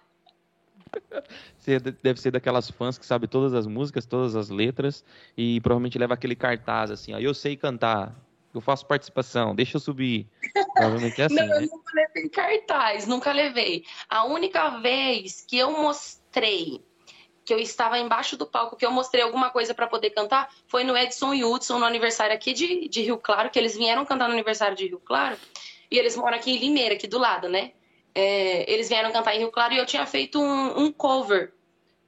Você deve ser daquelas fãs que sabe todas as músicas, todas as letras e provavelmente leva aquele cartaz assim, ó, eu sei cantar, eu faço participação, deixa eu subir. Provavelmente é assim, Não, né? eu nunca levei cartaz, nunca levei. A única vez que eu mostrei que eu estava embaixo do palco, que eu mostrei alguma coisa para poder cantar, foi no Edson e Hudson, no aniversário aqui de, de Rio Claro, que eles vieram cantar no aniversário de Rio Claro. E eles moram aqui em Limeira, aqui do lado, né? É, eles vieram cantar em Rio Claro e eu tinha feito um, um, cover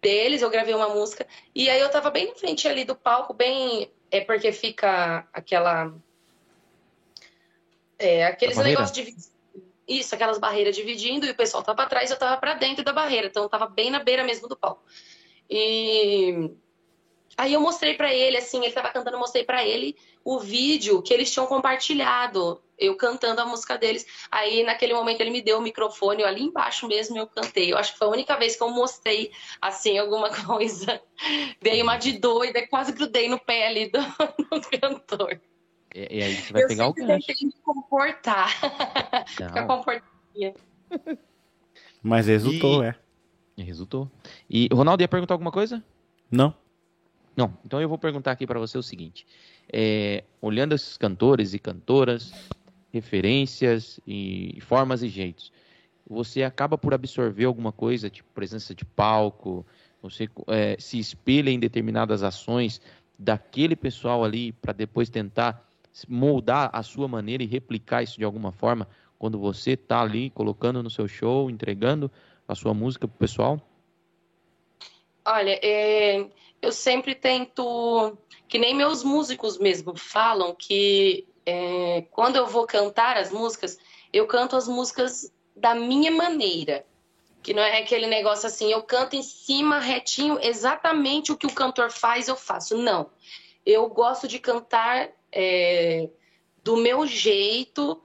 deles, eu gravei uma música. E aí eu tava bem na frente ali do palco, bem. É porque fica aquela. É, aqueles negócios de. Isso, aquelas barreiras dividindo, e o pessoal tava atrás, eu tava para dentro da barreira, então eu tava bem na beira mesmo do palco. E aí eu mostrei para ele, assim, ele tava cantando, eu mostrei para ele o vídeo que eles tinham compartilhado eu cantando a música deles. Aí, naquele momento, ele me deu o microfone, eu ali embaixo mesmo eu cantei. Eu acho que foi a única vez que eu mostrei, assim, alguma coisa. Dei uma de doida, quase grudei no pé ali do, do cantor. E, e, aí você vai eu pegar o gancho. Eu me comportar. Ficar comportadinha. Mas resultou, e... é. Resultou. E o Ronaldo ia perguntar alguma coisa? Não. Não. Então eu vou perguntar aqui para você o seguinte: é, olhando esses cantores e cantoras, referências e formas e jeitos. Você acaba por absorver alguma coisa, tipo presença de palco, você é, se espelha em determinadas ações daquele pessoal ali para depois tentar moldar a sua maneira e replicar isso de alguma forma quando você está ali colocando no seu show, entregando a sua música para o pessoal? Olha, é, eu sempre tento, que nem meus músicos mesmo falam, que é, quando eu vou cantar as músicas, eu canto as músicas da minha maneira. Que não é aquele negócio assim, eu canto em cima retinho, exatamente o que o cantor faz, eu faço. Não. Eu gosto de cantar é, do meu jeito.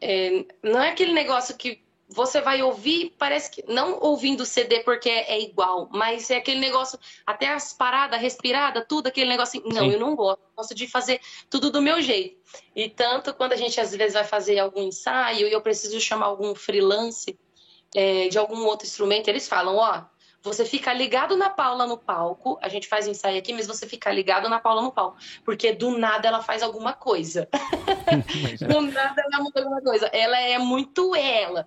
É, não é aquele negócio que você vai ouvir, parece que não ouvindo o CD porque é, é, igual, mas é aquele negócio, até as paradas, respirada, tudo aquele negócio. Assim, não, Sim. eu não gosto. Eu gosto de fazer tudo do meu jeito. E tanto quando a gente às vezes vai fazer algum ensaio e eu preciso chamar algum freelance é, de algum outro instrumento, eles falam: ó, você fica ligado na Paula no palco, a gente faz ensaio aqui, mas você fica ligado na Paula no palco, porque do nada ela faz alguma coisa. do nada ela muda alguma coisa. Ela é muito ela.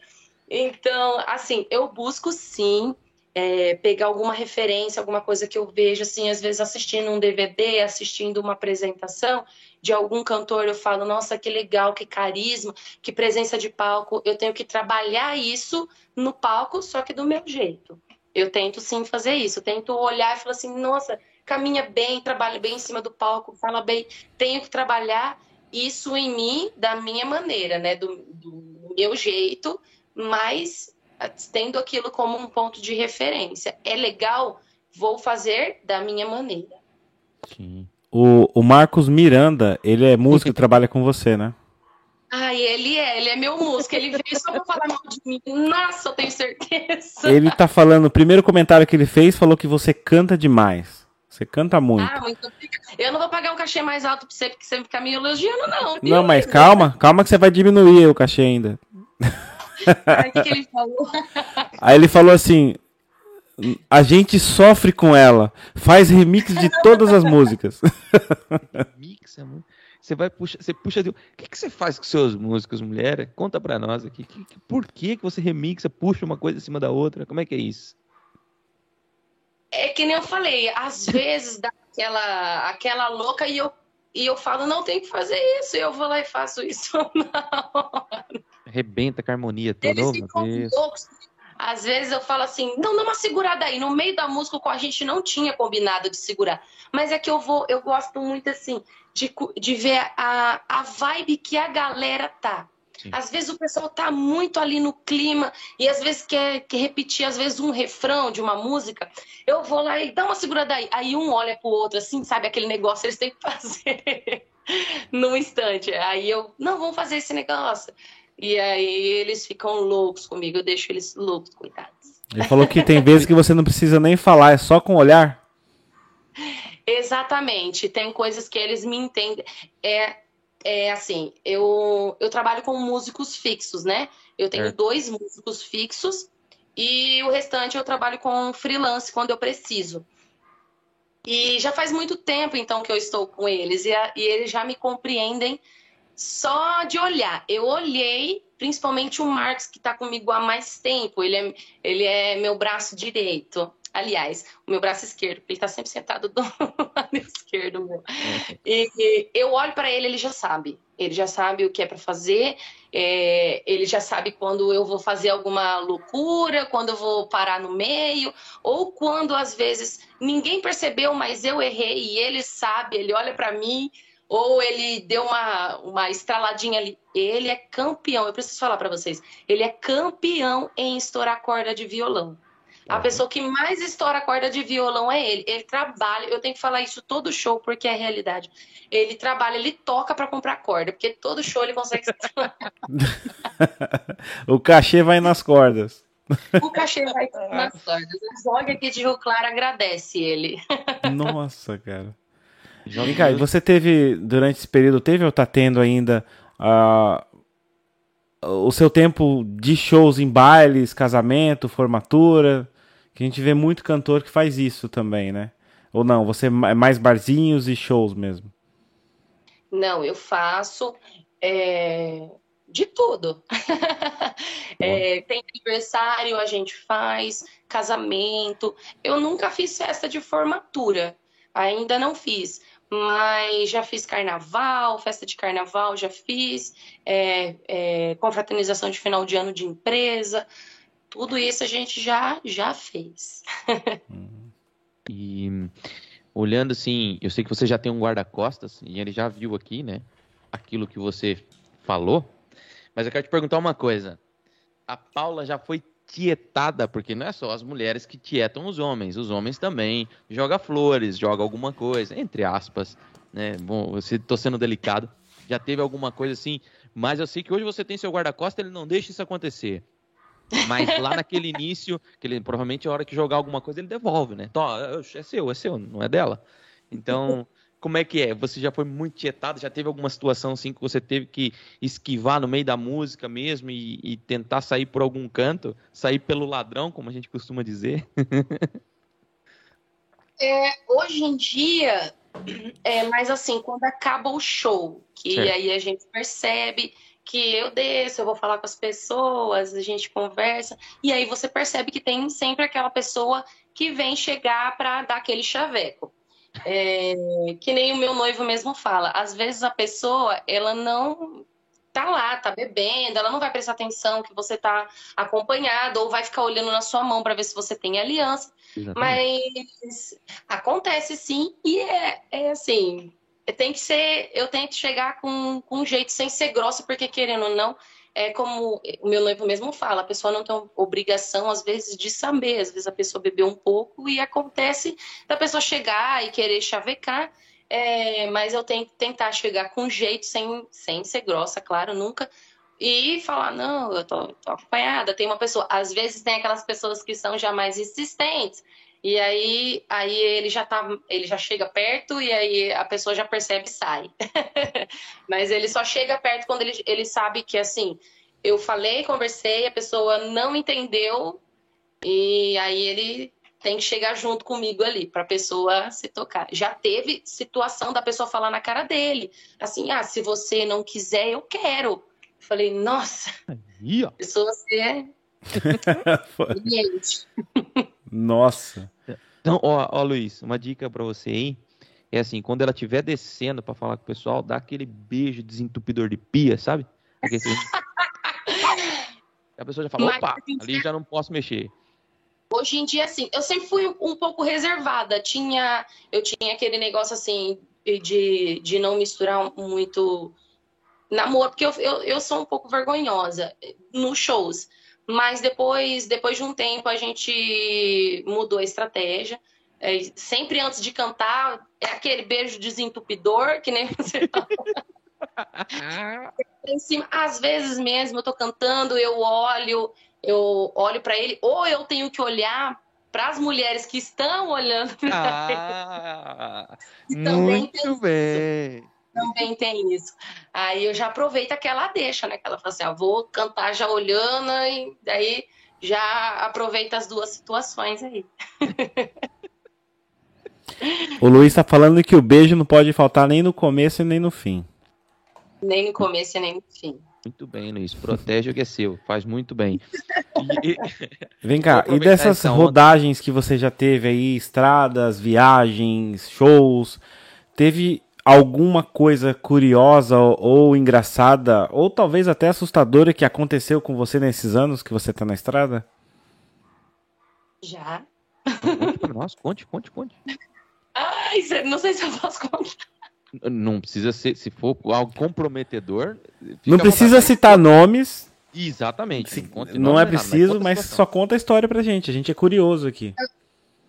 Então, assim, eu busco sim é, pegar alguma referência, alguma coisa que eu vejo, assim, às vezes assistindo um DVD, assistindo uma apresentação de algum cantor, eu falo, nossa, que legal, que carisma, que presença de palco. Eu tenho que trabalhar isso no palco, só que do meu jeito. Eu tento sim fazer isso, eu tento olhar e falar assim, nossa, caminha bem, trabalha bem em cima do palco, fala bem. Tenho que trabalhar isso em mim da minha maneira, né, do, do meu jeito mas tendo aquilo como um ponto de referência. É legal, vou fazer da minha maneira. Sim. O, o Marcos Miranda, ele é músico e trabalha com você, né? Ah, ele é, ele é meu músico, ele veio só pra falar mal de mim. Nossa, eu tenho certeza. Ele tá falando, o primeiro comentário que ele fez falou que você canta demais. Você canta muito. Ah, muito Eu não vou pagar um cachê mais alto pra você, porque você ficar me elogiando, não. Viu? Não, mas calma, calma que você vai diminuir o cachê ainda. Aí, que, que ele falou? Aí ele falou assim: a gente sofre com ela, faz remix de todas as músicas. Remix, amor. Você vai puxar, você puxa de... O que, que você faz com seus músicos, mulher? Conta pra nós aqui. Que, que, por que, que você remixa, puxa uma coisa em cima da outra? Como é que é isso? É que nem eu falei, às vezes dá aquela, aquela louca e eu e eu falo, não tem que fazer isso, e eu vou lá e faço isso na hora. Rebenta com a harmonia toda. Eles ficam loucos. Às vezes eu falo assim, não, dá uma segurada aí. No meio da música, a gente não tinha combinado de segurar. Mas é que eu vou, eu gosto muito assim, de, de ver a, a vibe que a galera tá. Sim. Às vezes o pessoal tá muito ali no clima e às vezes quer, quer repetir, às vezes, um refrão de uma música. Eu vou lá e dá uma segurada aí. Aí um olha pro outro, assim, sabe? Aquele negócio eles têm que fazer num instante. Aí eu, não, vamos fazer esse negócio. E aí eles ficam loucos comigo, eu deixo eles loucos, coitados. Ele falou que tem vezes que você não precisa nem falar, é só com olhar. Exatamente, tem coisas que eles me entendem. É, é assim, eu, eu trabalho com músicos fixos, né? Eu tenho é. dois músicos fixos e o restante eu trabalho com freelance quando eu preciso. E já faz muito tempo, então, que eu estou com eles e, a, e eles já me compreendem só de olhar. Eu olhei, principalmente o Marcos, que está comigo há mais tempo. Ele é, ele é meu braço direito. Aliás, o meu braço esquerdo, ele está sempre sentado do lado esquerdo meu. E, e eu olho para ele, ele já sabe. Ele já sabe o que é para fazer. É, ele já sabe quando eu vou fazer alguma loucura, quando eu vou parar no meio, ou quando às vezes ninguém percebeu, mas eu errei e ele sabe. Ele olha para mim ou ele deu uma, uma estraladinha ali. Ele é campeão, eu preciso falar para vocês, ele é campeão em estourar corda de violão. A pessoa que mais estoura a corda de violão é ele. Ele trabalha, eu tenho que falar isso todo show porque é realidade. Ele trabalha, ele toca para comprar corda, porque todo show ele consegue. o cachê vai nas cordas. O cachê vai nas cordas. O Zog aqui de Rio Claro agradece ele. Nossa, cara. Vem cá, você teve, durante esse período, teve ou tá tendo ainda uh, o seu tempo de shows em bailes, casamento, formatura? Que a gente vê muito cantor que faz isso também, né? Ou não, você é mais barzinhos e shows mesmo? Não, eu faço é, de tudo. é, tem aniversário, a gente faz, casamento. Eu nunca fiz festa de formatura, ainda não fiz. Mas já fiz carnaval, festa de carnaval, já fiz, é, é, confraternização de final de ano de empresa. Tudo isso a gente já, já fez. e olhando assim, eu sei que você já tem um guarda-costas e ele já viu aqui, né? Aquilo que você falou. Mas eu quero te perguntar uma coisa. A Paula já foi tietada, porque não é só as mulheres que tietam os homens, os homens também joga flores, joga alguma coisa, entre aspas, né? Bom, você tô sendo delicado. Já teve alguma coisa assim, mas eu sei que hoje você tem seu guarda-costas, ele não deixa isso acontecer. Mas lá naquele início, que ele provavelmente a hora que jogar alguma coisa ele devolve, né? Então, é seu, é seu, não é dela. Então, como é que é? Você já foi muito tietado? Já teve alguma situação assim que você teve que esquivar no meio da música mesmo e, e tentar sair por algum canto? Sair pelo ladrão, como a gente costuma dizer? é, hoje em dia, é mais assim, quando acaba o show, que certo. aí a gente percebe que eu desço, eu vou falar com as pessoas, a gente conversa, e aí você percebe que tem sempre aquela pessoa que vem chegar para dar aquele chaveco. É, que nem o meu noivo mesmo fala, às vezes a pessoa, ela não tá lá, tá bebendo, ela não vai prestar atenção que você tá acompanhado, ou vai ficar olhando na sua mão para ver se você tem aliança. Exatamente. Mas acontece sim, e é, é assim, tem que ser, eu tento chegar com, com um jeito sem ser grossa, porque querendo ou não, é como o meu noivo mesmo fala, a pessoa não tem obrigação, às vezes, de saber. Às vezes a pessoa bebeu um pouco e acontece da pessoa chegar e querer chavecar. É, mas eu tenho que tentar chegar com jeito, sem, sem ser grossa, claro, nunca. E falar, não, eu tô, tô acompanhada. Tem uma pessoa, às vezes tem aquelas pessoas que são já mais insistentes. E aí, aí ele já tá, ele já chega perto e aí a pessoa já percebe e sai. Mas ele só chega perto quando ele, ele sabe que assim, eu falei, conversei, a pessoa não entendeu e aí ele tem que chegar junto comigo ali para a pessoa se tocar. Já teve situação da pessoa falar na cara dele, assim, ah, se você não quiser, eu quero. Falei, nossa, aí, ó. pessoa você é Nossa. Então, ó, ó, Luiz, uma dica para você aí. é assim, quando ela estiver descendo para falar com o pessoal, dá aquele beijo desentupidor de pia, sabe? Assim, a pessoa já fala, opa, ali já não posso mexer. Hoje em dia, assim, eu sempre fui um pouco reservada. Tinha, eu tinha aquele negócio assim de, de não misturar muito namoro, porque eu, eu, eu sou um pouco vergonhosa nos shows. Mas depois, depois de um tempo, a gente mudou a estratégia. É, sempre antes de cantar, é aquele beijo desentupidor, que nem você Às vezes mesmo eu tô cantando, eu olho, eu olho para ele, ou eu tenho que olhar para as mulheres que estão olhando para ah, ele. Muito bem. Também tem isso. Aí eu já aproveito aquela deixa, né? Que ela fala assim, ah, vou cantar já olhando e daí já aproveita as duas situações aí. o Luiz está falando que o beijo não pode faltar nem no começo e nem no fim. Nem no começo e nem no fim. Muito bem, Luiz. Protege o que é seu. Faz muito bem. E... Vem cá, e dessas rodagens que você já teve aí, estradas, viagens, shows, teve alguma coisa curiosa ou, ou, engraçada, ou talvez até assustadora que aconteceu com você nesses anos que você está na estrada? Já. Conte pra nós, conte, conte, conte. Ai, não sei se eu posso contar. Não precisa ser, se for algo comprometedor. Não precisa citar nomes. Exatamente. Se, não é preciso, mas só conta a história pra gente. A gente é curioso aqui.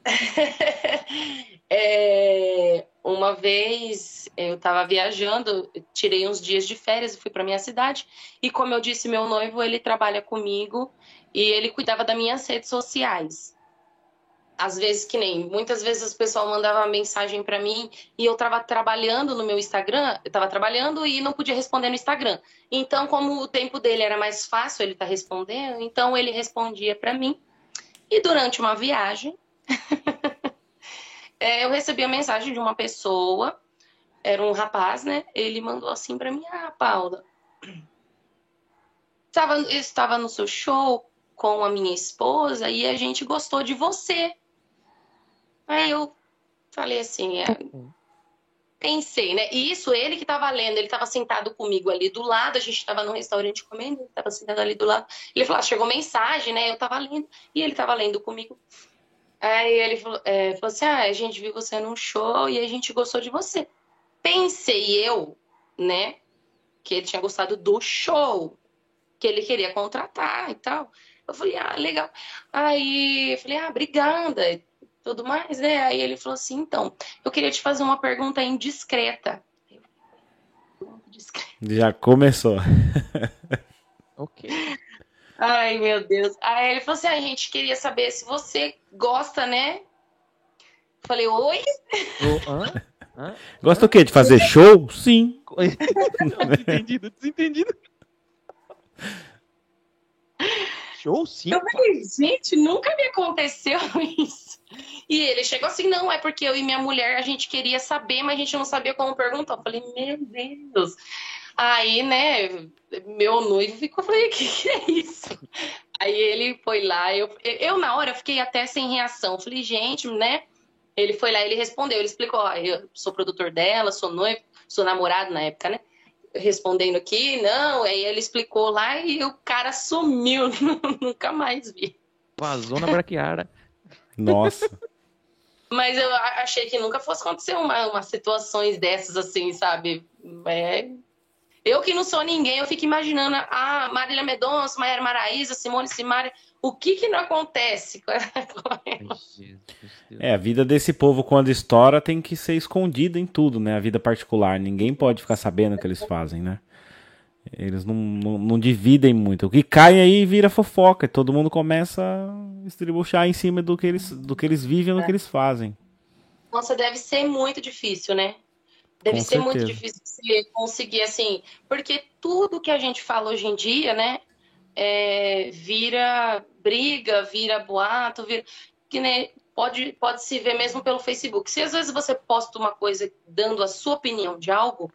é, uma vez eu estava viajando, tirei uns dias de férias e fui para minha cidade. E como eu disse, meu noivo ele trabalha comigo e ele cuidava das minhas redes sociais. Às vezes que nem, muitas vezes o pessoal mandava mensagem para mim e eu estava trabalhando no meu Instagram, eu estava trabalhando e não podia responder no Instagram. Então, como o tempo dele era mais fácil ele tá respondendo, então ele respondia para mim. E durante uma viagem, é, eu recebi a mensagem de uma pessoa, era um rapaz, né? Ele mandou assim para mim: Ah, Paula, estava, estava no seu show com a minha esposa e a gente gostou de você. Aí eu falei assim, é, pensei, né? E isso ele que estava lendo, ele estava sentado comigo ali do lado, a gente estava no restaurante comendo, ele estava sentado ali do lado. Ele falou: ah, chegou mensagem, né? Eu estava lendo e ele estava lendo comigo. Aí ele falou, é, falou assim: ah, a gente viu você num show e a gente gostou de você. Pensei eu, né, que ele tinha gostado do show, que ele queria contratar e tal. Eu falei, ah, legal. Aí eu falei, ah, obrigada, tudo mais, né? Aí ele falou assim: então, eu queria te fazer uma pergunta indiscreta. Já começou. ok. Ai, meu Deus. Aí ele falou assim: a gente queria saber se você gosta, né? Falei, oi? Oh, hã? Hã? Gosta o quê? De fazer show? Sim. desentendido, desentendido. Show sim. Eu falei, gente, nunca me aconteceu isso. E ele chegou assim, não, é porque eu e minha mulher a gente queria saber, mas a gente não sabia como perguntar. Eu falei, meu Deus. Aí, né, meu noivo ficou, falei, o que, que é isso? Aí ele foi lá, eu, eu na hora fiquei até sem reação. Falei, gente, né? Ele foi lá, ele respondeu, ele explicou, ó, eu sou produtor dela, sou noivo, sou namorado na época, né? Respondendo aqui, não, aí ele explicou lá e o cara sumiu, nunca mais vi. Vazou na braquiara. Nossa. Mas eu achei que nunca fosse acontecer uma, uma situações dessas assim, sabe? É, eu que não sou ninguém, eu fico imaginando a Marília Medonça, Maíra Maraíza, Simone Simaria, o que que não acontece? é, a vida desse povo quando estoura tem que ser escondida em tudo, né? A vida particular, ninguém pode ficar sabendo o que eles fazem, né? Eles não, não, não dividem muito. O que cai aí vira fofoca, e todo mundo começa a estribuchar em cima do que eles, do que eles vivem, do que eles fazem. Nossa, deve ser muito difícil, né? Deve Com ser certeza. muito difícil você conseguir, assim, porque tudo que a gente fala hoje em dia, né, é, vira briga, vira boato, vira. Que nem, pode, pode se ver mesmo pelo Facebook. Se às vezes você posta uma coisa dando a sua opinião de algo,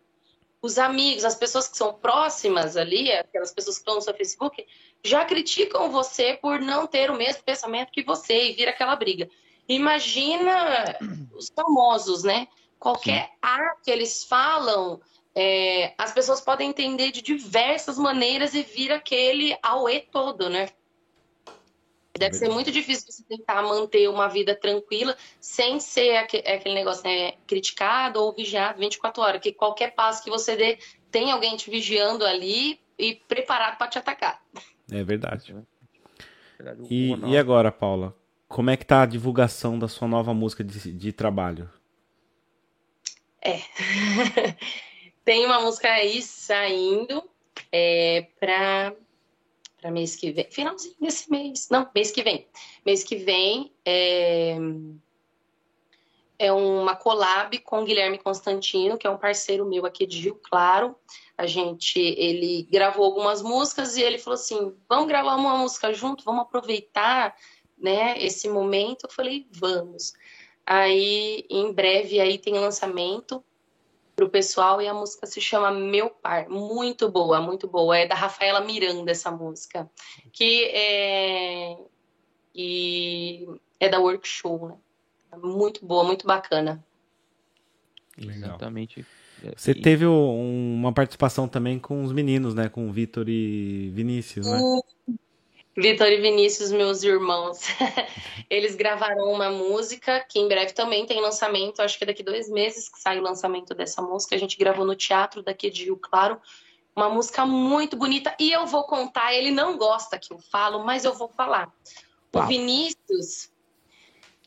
os amigos, as pessoas que são próximas ali, aquelas pessoas que estão no seu Facebook, já criticam você por não ter o mesmo pensamento que você e vira aquela briga. Imagina os famosos, né? Qualquer Sim. A que eles falam, é, as pessoas podem entender de diversas maneiras e vir aquele auê todo, né? Deve ser muito difícil você tentar manter uma vida tranquila sem ser aquele negócio né, criticado ou vigiado 24 horas, que qualquer passo que você dê tem alguém te vigiando ali e preparado para te atacar. É verdade. E, e, agora, Paula, como é que tá a divulgação da sua nova música de, de trabalho? É. Tem uma música aí saindo é, para para mês que vem, finalzinho desse mês, não, mês que vem. Mês que vem é, é uma collab com Guilherme Constantino, que é um parceiro meu aqui de Rio Claro. A gente, ele gravou algumas músicas e ele falou assim: vamos gravar uma música junto, vamos aproveitar, né, esse momento. Eu falei: vamos. Aí, em breve, aí tem lançamento pro pessoal e a música se chama Meu Par. Muito boa, muito boa. É da Rafaela Miranda essa música, que é e é da Workshow, né? Muito boa, muito bacana. Legal. Exatamente. Você teve uma participação também com os meninos, né? Com o Vitor e Vinícius, né? Vitor e Vinícius, meus irmãos, eles gravaram uma música que em breve também tem lançamento. Acho que daqui dois meses que sai o lançamento dessa música. A gente gravou no teatro daqui de Rio Claro. Uma música muito bonita. E eu vou contar, ele não gosta que eu falo, mas eu vou falar. O Vinícius.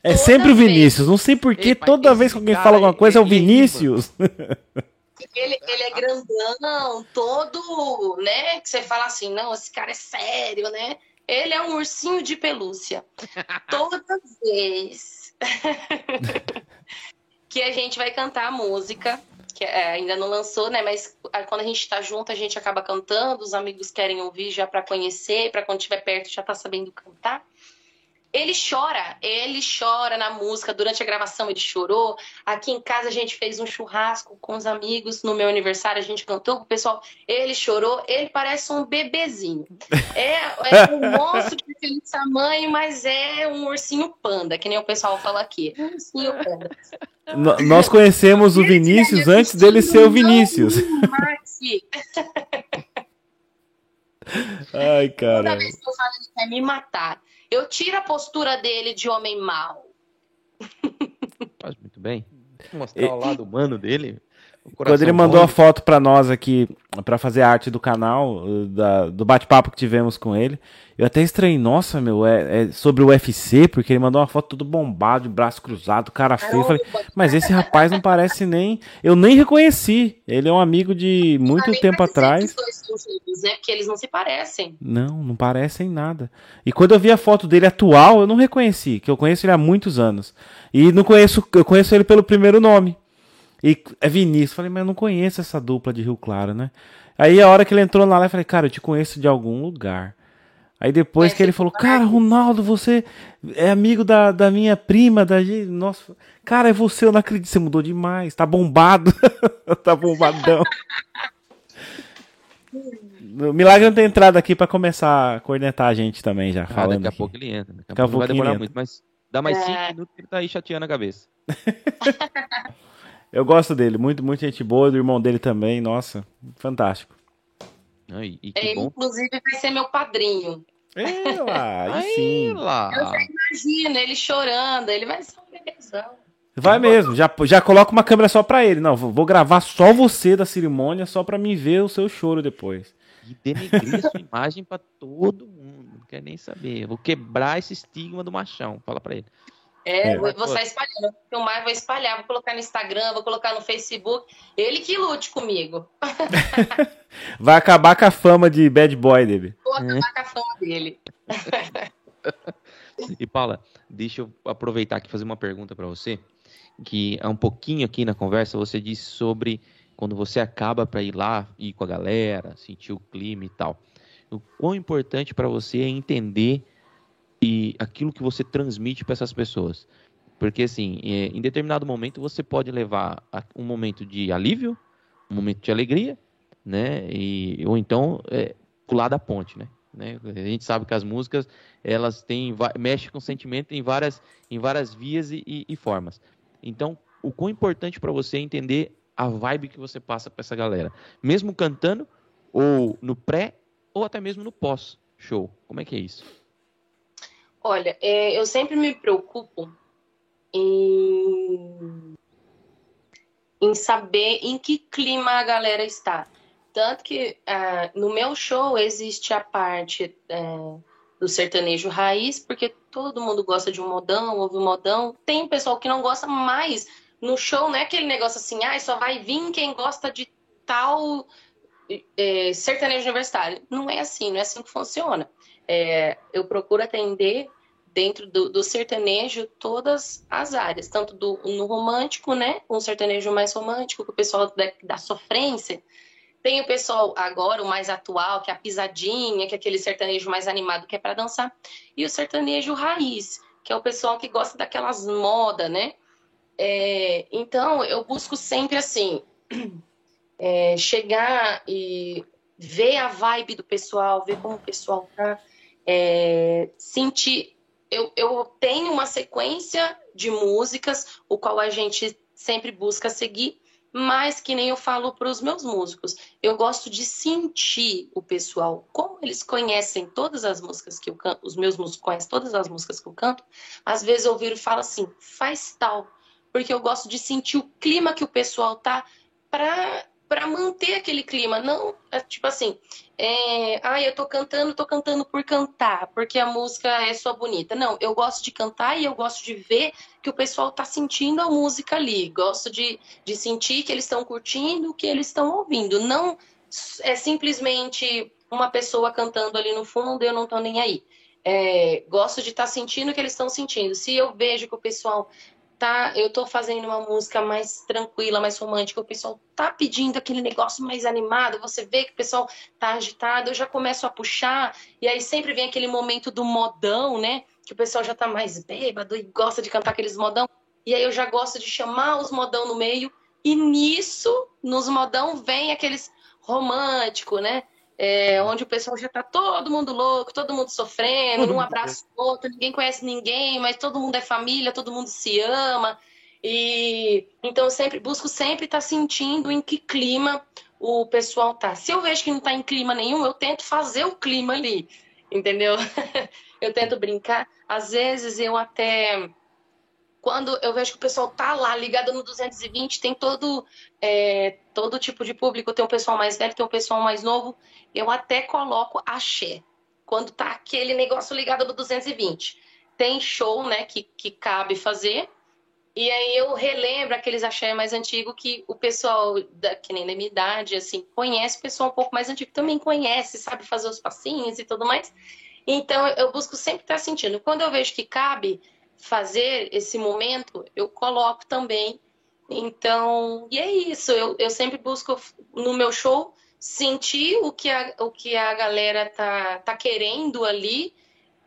É sempre o Vinícius. Vez... Não sei porquê, toda vez que alguém fala alguma coisa é o Vinícius. Ele, ele, é grandão, todo, né? Que você fala assim, não, esse cara é sério, né? Ele é um ursinho de pelúcia. Toda vez que a gente vai cantar a música, que é, ainda não lançou, né? Mas quando a gente está junto, a gente acaba cantando, os amigos querem ouvir já para conhecer, para quando estiver perto já tá sabendo cantar. Ele chora, ele chora na música. Durante a gravação ele chorou. Aqui em casa a gente fez um churrasco com os amigos. No meu aniversário a gente cantou com o pessoal. Ele chorou. Ele parece um bebezinho. É, é um monstro de feliz tamanho, mas é um ursinho panda, que nem o pessoal fala aqui. Um ursinho panda. Nós conhecemos o Vinícius antes dele ser o Vinícius. Ai, cara. Toda vez que eu falo, ele quer me matar. Eu tiro a postura dele de homem mau. Faz muito bem. Vou mostrar e, o lado humano dele. Quando ele mandou bom. a foto para nós aqui, para fazer arte do canal, da, do bate-papo que tivemos com ele, eu até estranhei, nossa, meu, é, é, sobre o UFC, porque ele mandou uma foto tudo bombado, de braço cruzado, cara feio. Eu falei, mas esse rapaz não parece nem. Eu nem reconheci. Ele é um amigo de muito tempo atrás. Que né? Porque eles não se parecem. Não, não parecem nada. E quando eu vi a foto dele atual, eu não reconheci, que eu conheço ele há muitos anos. E não conheço, eu conheço ele pelo primeiro nome. E é Vinícius. Falei, mas eu não conheço essa dupla de Rio Claro, né? Aí a hora que ele entrou lá, eu falei, cara, eu te conheço de algum lugar. Aí depois que ele falou, cara, Ronaldo, você é amigo da, da minha prima, da Nossa, cara, é você, eu não acredito, você mudou demais, tá bombado. tá bombadão. o Milagre não tem entrado aqui para começar a cornetar a gente também já, ah, falando. Daqui a pouco ele entra. Daqui a, pouco vai demorar muito, mas dá mais cinco é. minutos que ele tá aí chateando a cabeça. eu gosto dele, muito, muito gente boa, do irmão dele também, nossa, fantástico. Ai, ele, bom. inclusive, vai ser meu padrinho. É lá, aí sim. Lá. Eu já imagino ele chorando, ele vai ser um bebezão. Vai mesmo, já, já coloca uma câmera só pra ele. Não, vou gravar só você da cerimônia, só pra me ver o seu choro depois. E denegrir sua imagem pra todo mundo. Não quer nem saber. Vou quebrar esse estigma do machão. Fala pra ele. É, é. vou sair espalhando. Vou filmar, vou espalhar, vou colocar no Instagram, vou colocar no Facebook. Ele que lute comigo. Vai acabar com a fama de bad boy dele. Vou acabar com a fama dele. e Paula, deixa eu aproveitar aqui e fazer uma pergunta para você, que é um pouquinho aqui na conversa, você disse sobre quando você acaba para ir lá, ir com a galera, sentir o clima e tal. O quão importante para você é entender e aquilo que você transmite para essas pessoas. Porque, assim, é, em determinado momento você pode levar um momento de alívio, um momento de alegria, né? E, ou então é, pular da ponte, né? né? A gente sabe que as músicas elas têm mexem com sentimento em várias em várias vias e, e, e formas. Então, o quão importante para você é entender a vibe que você passa para essa galera, mesmo cantando ou no pré ou até mesmo no pós show. Como é que é isso? Olha, é, eu sempre me preocupo em, em saber em que clima a galera está. Tanto que uh, no meu show existe a parte uh, do sertanejo raiz, porque todo mundo gosta de um modão, ouve um modão. Tem pessoal que não gosta mais. No show não é aquele negócio assim, ah, só vai vir quem gosta de tal é, sertanejo universitário. Não é assim, não é assim que funciona. É, eu procuro atender dentro do, do, sertanejo todas as áreas, tanto do, no romântico, né? Um sertanejo mais romântico, com o pessoal da, da sofrência. Tem o pessoal agora, o mais atual, que é a pisadinha, que é aquele sertanejo mais animado que é para dançar. E o sertanejo raiz, que é o pessoal que gosta daquelas modas, né? É, então, eu busco sempre assim, é, chegar e ver a vibe do pessoal, ver como o pessoal tá, é, sentir. Eu, eu tenho uma sequência de músicas, o qual a gente sempre busca seguir, mas que nem eu falo para os meus músicos, eu gosto de sentir o pessoal, como eles conhecem todas as músicas que eu canto, os meus músicos conhecem todas as músicas que eu canto, às vezes eu ouvir e falo assim, faz tal, porque eu gosto de sentir o clima que o pessoal tá para para manter aquele clima. Não, é tipo assim, é, ah, eu tô cantando, tô cantando por cantar, porque a música é só bonita. Não, eu gosto de cantar e eu gosto de ver que o pessoal tá sentindo a música ali. Gosto de, de sentir que eles estão curtindo que eles estão ouvindo. Não é simplesmente uma pessoa cantando ali no fundo eu não tô nem aí. É, gosto de estar tá sentindo o que eles estão sentindo. Se eu vejo que o pessoal tá, eu tô fazendo uma música mais tranquila, mais romântica, o pessoal tá pedindo aquele negócio mais animado, você vê que o pessoal tá agitado, eu já começo a puxar, e aí sempre vem aquele momento do modão, né? Que o pessoal já tá mais bêbado e gosta de cantar aqueles modão, e aí eu já gosto de chamar os modão no meio, e nisso, nos modão, vem aqueles romântico, né? É, onde o pessoal já tá todo mundo louco, todo mundo sofrendo, um abraço o outro, ninguém conhece ninguém, mas todo mundo é família, todo mundo se ama. E então eu sempre busco sempre estar tá sentindo em que clima o pessoal tá. Se eu vejo que não tá em clima nenhum, eu tento fazer o clima ali, entendeu? eu tento brincar. Às vezes eu até quando eu vejo que o pessoal tá lá ligado no 220, tem todo é, todo tipo de público, tem o pessoal mais velho, tem o pessoal mais novo, eu até coloco axé, quando tá aquele negócio ligado no 220. Tem show, né, que, que cabe fazer, e aí eu relembro aqueles axé mais antigos que o pessoal, da, que nem da minha idade, assim, conhece, o pessoal um pouco mais antigo também conhece, sabe fazer os passinhos e tudo mais. Então eu busco sempre estar sentindo. Quando eu vejo que cabe, fazer esse momento, eu coloco também. Então, e é isso. Eu, eu sempre busco no meu show sentir o que a, o que a galera tá, tá querendo ali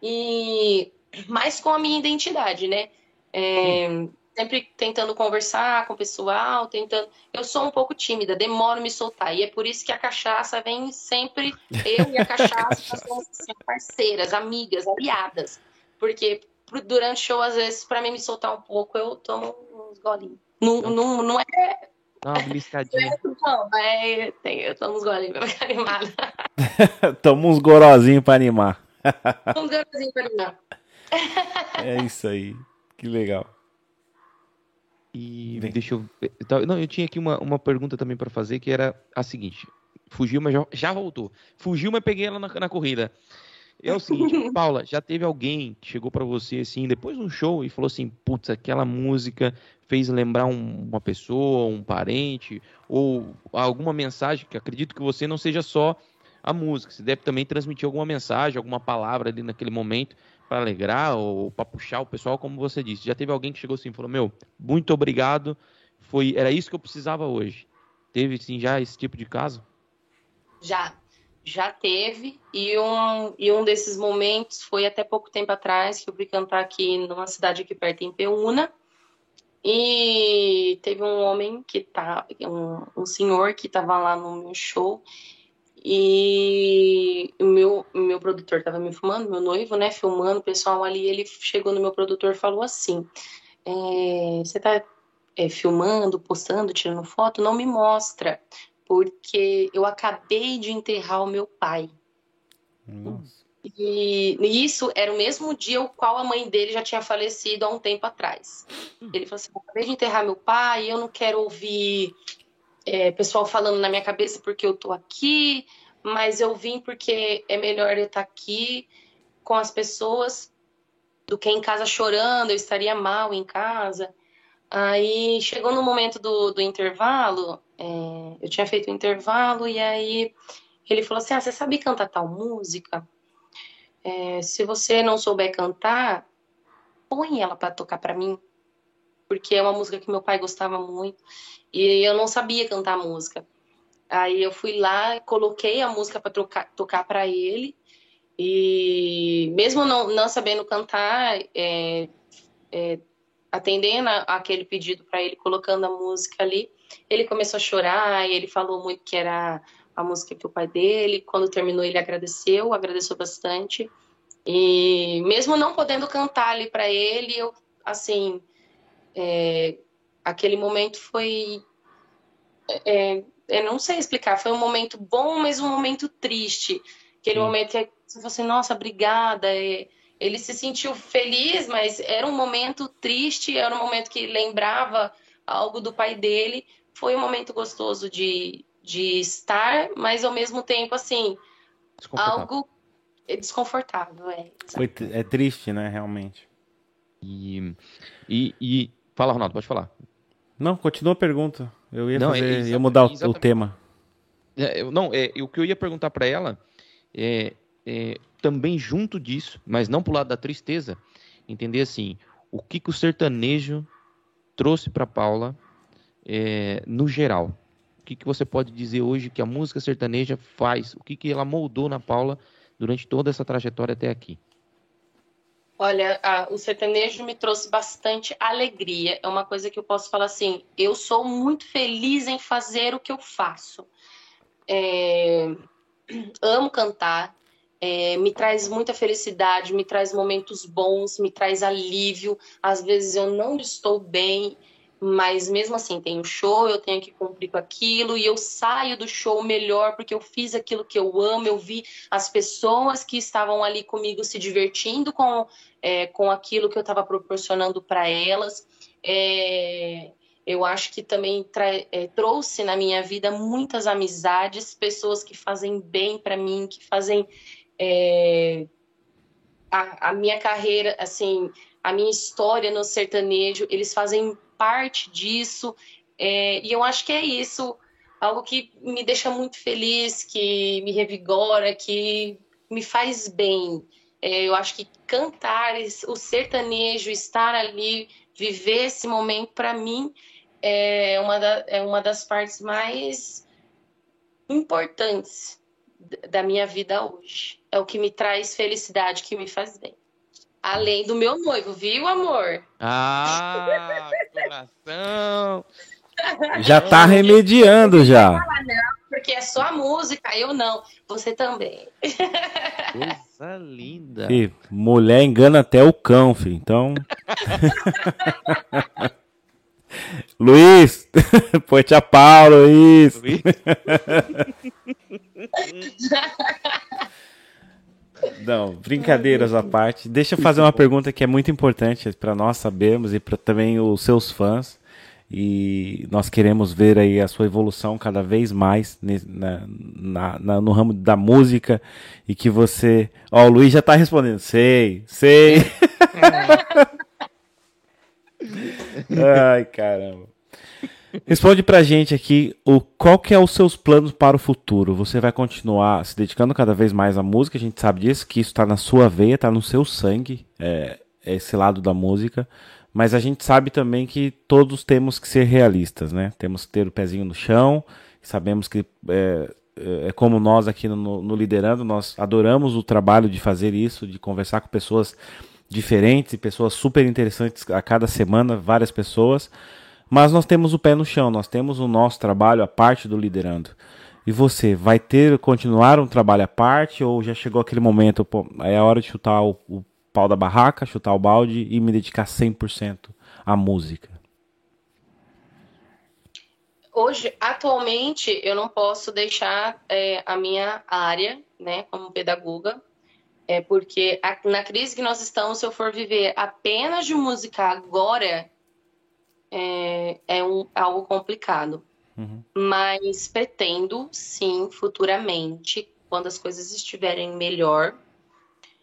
e mais com a minha identidade, né? É, sempre tentando conversar com o pessoal, tentando. Eu sou um pouco tímida, demoro me soltar. E é por isso que a cachaça vem sempre. Eu e a cachaça nós somos assim, parceiras, amigas, aliadas. Porque durante o show, às vezes, para mim me soltar um pouco, eu tomo uns golinhos. Não, não, não é. Dá uma beliscadinha. Não, é, tem, eu tomo uns golinhos pra ficar animada. Toma uns gorozinhos pra animar. uns gorozinhos pra animar. é isso aí. Que legal. E Vem. deixa eu. Não, eu tinha aqui uma, uma pergunta também para fazer que era a seguinte: fugiu, mas já, já voltou. Fugiu, mas peguei ela na, na corrida. É o seguinte, Paula, já teve alguém que chegou para você assim, depois de um show e falou assim, putz, aquela música fez lembrar um, uma pessoa, um parente, ou alguma mensagem, que acredito que você não seja só a música, você deve também transmitir alguma mensagem, alguma palavra ali naquele momento para alegrar ou para puxar o pessoal, como você disse. Já teve alguém que chegou assim e falou, meu, muito obrigado, foi, era isso que eu precisava hoje. Teve sim já esse tipo de caso? Já, já teve, e um, e um desses momentos foi até pouco tempo atrás, que eu fui cantar aqui numa cidade aqui perto, em Peúna, e teve um homem que tá, um, um senhor que estava lá no meu show, e o meu, meu produtor estava me filmando, meu noivo, né, filmando o pessoal ali, ele chegou no meu produtor e falou assim, é, você tá é, filmando, postando, tirando foto, não me mostra, porque eu acabei de enterrar o meu pai. Nossa. E, isso era o mesmo dia o qual a mãe dele já tinha falecido há um tempo atrás. Ele falou assim: acabei de enterrar meu pai, eu não quero ouvir é, pessoal falando na minha cabeça porque eu tô aqui, mas eu vim porque é melhor eu estar aqui com as pessoas do que em casa chorando, eu estaria mal em casa. Aí chegou no momento do, do intervalo, é, eu tinha feito o intervalo e aí ele falou assim: Ah, você sabe cantar tal música? É, se você não souber cantar, põe ela para tocar para mim, porque é uma música que meu pai gostava muito e eu não sabia cantar música. Aí eu fui lá, coloquei a música para tocar para ele e mesmo não, não sabendo cantar, é, é, atendendo a, aquele pedido para ele, colocando a música ali, ele começou a chorar e ele falou muito que era a música que o pai dele. Quando terminou, ele agradeceu, agradeceu bastante. E mesmo não podendo cantar ali para ele, eu, assim, é, aquele momento foi. É, eu não sei explicar, foi um momento bom, mas um momento triste. Aquele Sim. momento que você falou assim, nossa, obrigada. ele se sentiu feliz, mas era um momento triste, era um momento que lembrava algo do pai dele. Foi um momento gostoso de, de estar, mas ao mesmo tempo, assim, algo desconfortável. É, Foi, é triste, né, realmente. E, e, e, Fala, Ronaldo, pode falar. Não, continua a pergunta. Eu ia, não, fazer, é, ia mudar o, o tema. É, não, é, o que eu ia perguntar para ela é, é, também junto disso, mas não pro lado da tristeza, entender assim, o que, que o sertanejo trouxe para Paula é, no geral que, que você pode dizer hoje que a música sertaneja faz? O que, que ela moldou na Paula durante toda essa trajetória até aqui? Olha, a, o sertanejo me trouxe bastante alegria. É uma coisa que eu posso falar assim: eu sou muito feliz em fazer o que eu faço. É, amo cantar, é, me traz muita felicidade, me traz momentos bons, me traz alívio. Às vezes eu não estou bem mas mesmo assim tem o show, eu tenho que cumprir com aquilo e eu saio do show melhor porque eu fiz aquilo que eu amo, eu vi as pessoas que estavam ali comigo se divertindo com, é, com aquilo que eu estava proporcionando para elas. É, eu acho que também é, trouxe na minha vida muitas amizades, pessoas que fazem bem para mim, que fazem é, a, a minha carreira, assim, a minha história no sertanejo, eles fazem parte disso. É, e eu acho que é isso, algo que me deixa muito feliz, que me revigora, que me faz bem. É, eu acho que cantar, o sertanejo, estar ali, viver esse momento, para mim, é uma, da, é uma das partes mais importantes da minha vida hoje. É o que me traz felicidade, que me faz bem. Além do meu noivo, viu, amor? Ah, coração! Já tá remediando já. Não, porque é só a música, eu não. Você também. Coisa linda. Fih, mulher engana até o cão, filho. Então. Luiz! Põe-te a pau, Luiz! Luiz? Não, brincadeiras à parte. Deixa eu fazer uma pergunta que é muito importante para nós sabermos e para também os seus fãs. E nós queremos ver aí a sua evolução cada vez mais na, na, na, no ramo da música e que você. Ó, o Luiz já está respondendo. Sei, sei. Ai, caramba. Responde pra gente aqui o qual que é os seus planos para o futuro. Você vai continuar se dedicando cada vez mais à música, a gente sabe disso, que isso está na sua veia, está no seu sangue, é, é, esse lado da música. Mas a gente sabe também que todos temos que ser realistas, né? Temos que ter o pezinho no chão. Sabemos que é, é, é como nós aqui no, no Liderando, nós adoramos o trabalho de fazer isso, de conversar com pessoas diferentes e pessoas super interessantes a cada semana, várias pessoas. Mas nós temos o pé no chão, nós temos o nosso trabalho, a parte do liderando. E você, vai ter, continuar um trabalho à parte ou já chegou aquele momento, pô, é a hora de chutar o, o pau da barraca, chutar o balde e me dedicar 100% à música? Hoje, atualmente, eu não posso deixar é, a minha área, né, como pedagoga, é porque a, na crise que nós estamos, se eu for viver apenas de música agora, é, é um, algo complicado. Uhum. Mas pretendo, sim, futuramente, quando as coisas estiverem melhor.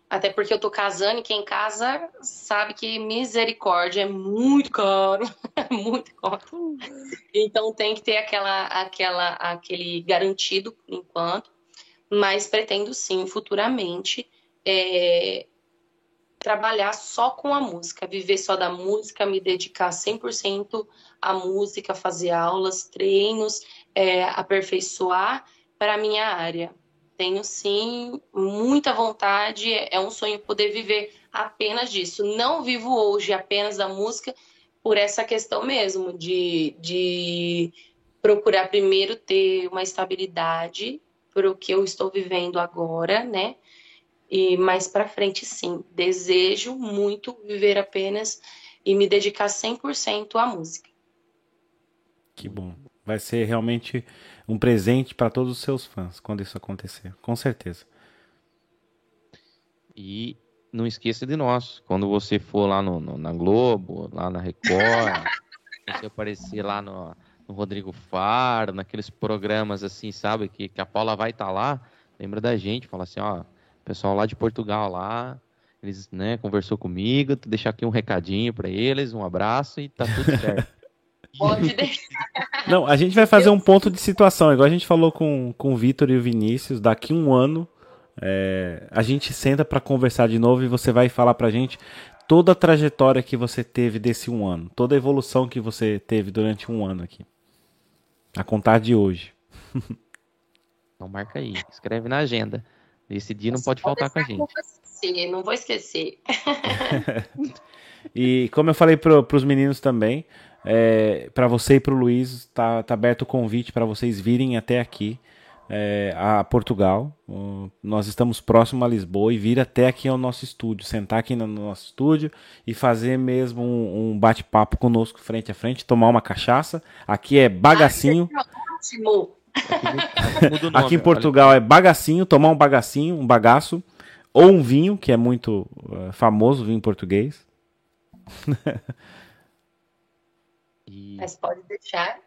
Até porque eu tô casando e quem casa sabe que misericórdia é muito caro, muito caro. Então tem que ter aquela, aquela, aquele garantido por enquanto. Mas pretendo sim, futuramente, é, trabalhar só com a música, viver só da música, me dedicar 100% à música, fazer aulas, treinos, é, aperfeiçoar para a minha área. Tenho sim muita vontade, é um sonho poder viver apenas disso. Não vivo hoje apenas da música por essa questão mesmo, de, de procurar primeiro ter uma estabilidade para o que eu estou vivendo agora, né? E mais para frente, sim, desejo muito viver apenas e me dedicar 100% à música. Que bom. Vai ser realmente um presente para todos os seus fãs quando isso acontecer, com certeza. E não esqueça de nós, quando você for lá no, no na Globo, lá na Record, você aparecer lá no, no, Rodrigo Faro, naqueles programas assim, sabe, que, que a Paula vai estar tá lá, lembra da gente, fala assim, ó, pessoal lá de Portugal lá, eles, né, conversou comigo, deixar aqui um recadinho para eles, um abraço e tá tudo certo. Pode deixar. Não, a gente vai fazer um ponto de situação, igual a gente falou com, com o Vitor e o Vinícius, daqui um ano é, a gente senta para conversar de novo e você vai falar pra gente toda a trajetória que você teve desse um ano, toda a evolução que você teve durante um ano aqui. A contar de hoje. Então marca aí, escreve na agenda. Esse dia não pode faltar com a gente. Não vou esquecer. Não vou esquecer. e como eu falei para os meninos também, é, para você e para o Luiz, está tá aberto o convite para vocês virem até aqui. É, a Portugal. Uh, nós estamos próximo a Lisboa e vir até aqui ao nosso estúdio, sentar aqui no nosso estúdio e fazer mesmo um, um bate-papo conosco frente a frente, tomar uma cachaça. Aqui é bagacinho. Ai, ótimo. Aqui, aqui em Portugal é bagacinho, tomar um bagacinho, um bagaço, ou um vinho, que é muito uh, famoso, vinho português. Mas pode deixar.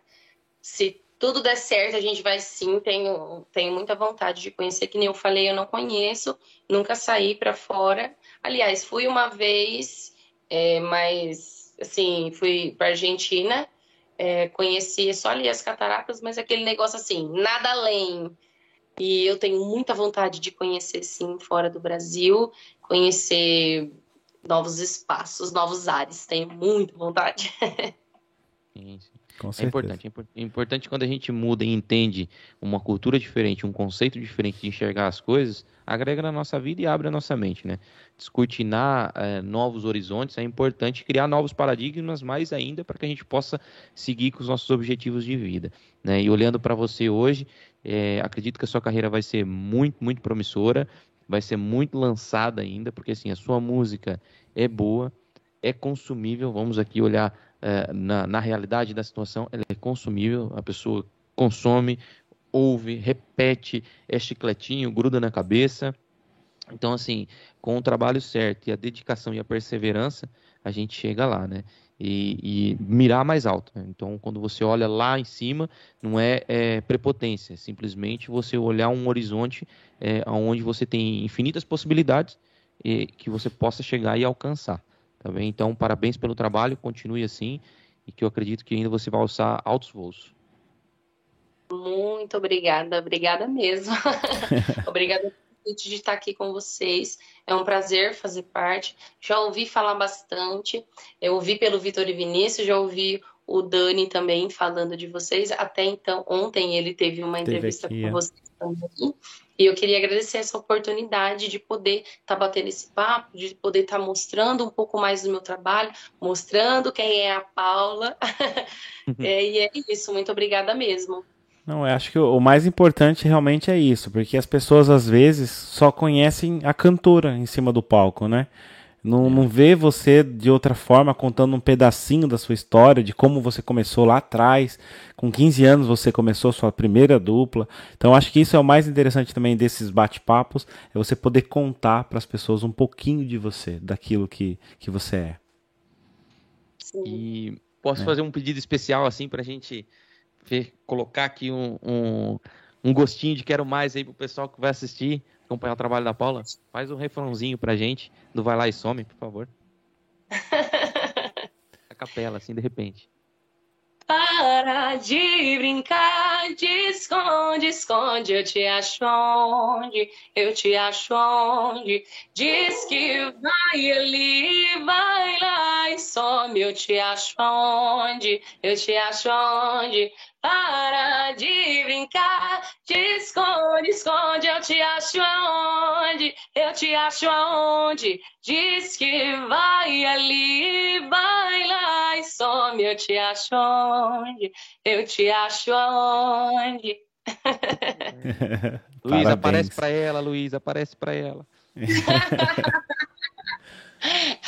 Se tudo der certo, a gente vai sim. Tenho, tenho muita vontade de conhecer, que nem eu falei, eu não conheço, nunca saí para fora. Aliás, fui uma vez, é, mas assim, fui para Argentina é, só ali as cataratas, mas aquele negócio assim, nada além. E eu tenho muita vontade de conhecer, sim, fora do Brasil, conhecer novos espaços, novos ares. Tenho muita vontade. Sim. É importante. É importante quando a gente muda e entende uma cultura diferente, um conceito diferente de enxergar as coisas, agrega na nossa vida e abre a nossa mente, né? Descortinar é, novos horizontes é importante, criar novos paradigmas mais ainda para que a gente possa seguir com os nossos objetivos de vida, né? E olhando para você hoje, é, acredito que a sua carreira vai ser muito, muito promissora, vai ser muito lançada ainda, porque assim, a sua música é boa, é consumível, vamos aqui olhar é, na, na realidade da situação, ela é consumível, a pessoa consome, ouve, repete, é chicletinho, gruda na cabeça. Então, assim, com o trabalho certo e a dedicação e a perseverança, a gente chega lá, né? E, e mirar mais alto. Né? Então, quando você olha lá em cima, não é, é prepotência, é simplesmente você olhar um horizonte é, onde você tem infinitas possibilidades e, que você possa chegar e alcançar. Tá bem? Então, parabéns pelo trabalho, continue assim e que eu acredito que ainda você vai alçar altos voos. Muito obrigada, obrigada mesmo. obrigada de estar aqui com vocês. É um prazer fazer parte. Já ouvi falar bastante. Eu ouvi pelo Vitor e Vinícius, já ouvi o Dani também falando de vocês. Até então, ontem ele teve uma entrevista aqui, com é. vocês também. E eu queria agradecer essa oportunidade de poder estar tá batendo esse papo, de poder estar tá mostrando um pouco mais do meu trabalho, mostrando quem é a Paula. é, e é isso, muito obrigada mesmo. Não, eu acho que o mais importante realmente é isso, porque as pessoas às vezes só conhecem a cantora em cima do palco, né? Não, é. não vê você de outra forma contando um pedacinho da sua história, de como você começou lá atrás. Com 15 anos você começou sua primeira dupla. Então acho que isso é o mais interessante também desses bate-papos, é você poder contar para as pessoas um pouquinho de você, daquilo que, que você é. E posso é. fazer um pedido especial assim para a gente ver, colocar aqui um, um, um gostinho de quero mais aí pro pessoal que vai assistir acompanhar o trabalho da Paula, faz um refrãozinho pra gente do Vai Lá e Some, por favor. A capela, assim, de repente. Para de brincar, de esconde, esconde, eu te acho onde, eu te acho onde. Diz que vai ali, vai lá e some, eu te acho onde, eu te acho onde. Para de brincar, te esconde, esconde, eu te acho aonde, eu te acho aonde. Diz que vai ali, vai lá e some, eu te acho aonde, eu te acho aonde. Luiz, aparece para ela, Luiz, aparece para ela.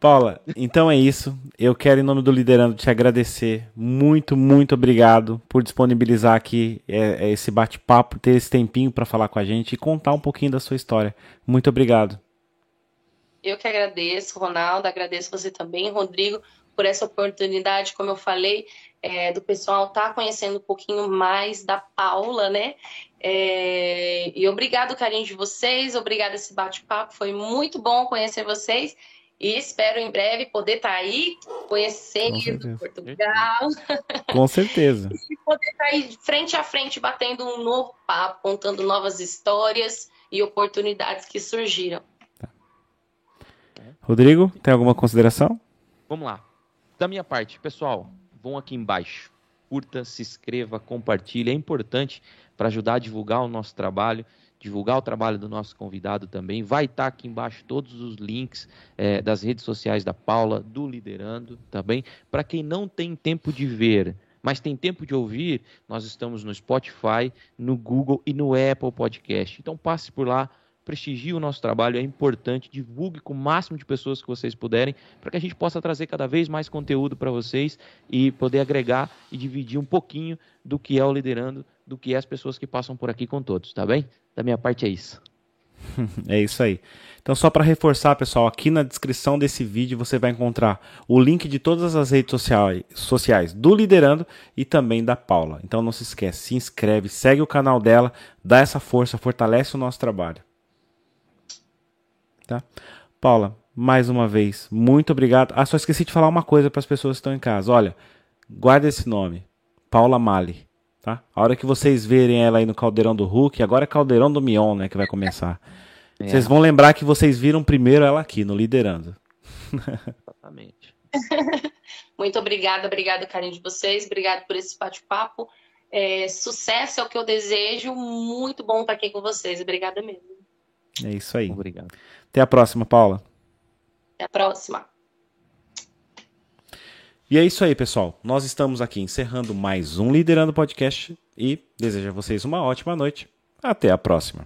Paula, então é isso. Eu quero, em nome do Liderando, te agradecer. Muito, muito obrigado por disponibilizar aqui é, é esse bate-papo, ter esse tempinho para falar com a gente e contar um pouquinho da sua história. Muito obrigado. Eu que agradeço, Ronaldo. Agradeço você também, Rodrigo, por essa oportunidade, como eu falei, é, do pessoal estar tá conhecendo um pouquinho mais da Paula, né? É, e obrigado, carinho de vocês, obrigado esse bate-papo, foi muito bom conhecer vocês e espero em breve poder estar tá aí, conhecer Portugal. Com certeza. e poder estar tá aí frente a frente, batendo um novo papo, contando novas histórias e oportunidades que surgiram. Tá. Rodrigo, tem alguma consideração? Vamos lá. Da minha parte, pessoal, vão aqui embaixo. Curta, se inscreva, compartilhe. É importante para ajudar a divulgar o nosso trabalho, divulgar o trabalho do nosso convidado também. Vai estar tá aqui embaixo todos os links é, das redes sociais da Paula, do Liderando também. Para quem não tem tempo de ver, mas tem tempo de ouvir, nós estamos no Spotify, no Google e no Apple Podcast. Então passe por lá, prestigie o nosso trabalho, é importante, divulgue com o máximo de pessoas que vocês puderem, para que a gente possa trazer cada vez mais conteúdo para vocês e poder agregar e dividir um pouquinho do que é o Liderando do que as pessoas que passam por aqui com todos, tá bem? Da minha parte é isso. é isso aí. Então, só para reforçar, pessoal, aqui na descrição desse vídeo você vai encontrar o link de todas as redes sociais, sociais do Liderando e também da Paula. Então, não se esquece, se inscreve, segue o canal dela, dá essa força, fortalece o nosso trabalho. Tá? Paula, mais uma vez, muito obrigado. Ah, só esqueci de falar uma coisa para as pessoas que estão em casa. Olha, guarda esse nome, Paula Mali. Tá? A hora que vocês verem ela aí no Caldeirão do Hulk, agora é Caldeirão do Mion, né, que vai começar. É. Vocês vão lembrar que vocês viram primeiro ela aqui no Liderando. Exatamente. Muito obrigada, obrigada, carinho de vocês, obrigado por esse bate-papo. É, sucesso é o que eu desejo, muito bom estar aqui com vocês, obrigada mesmo. É isso aí. Obrigado. Até a próxima, Paula. Até a próxima. E é isso aí, pessoal. Nós estamos aqui encerrando mais um Liderando Podcast e desejo a vocês uma ótima noite. Até a próxima.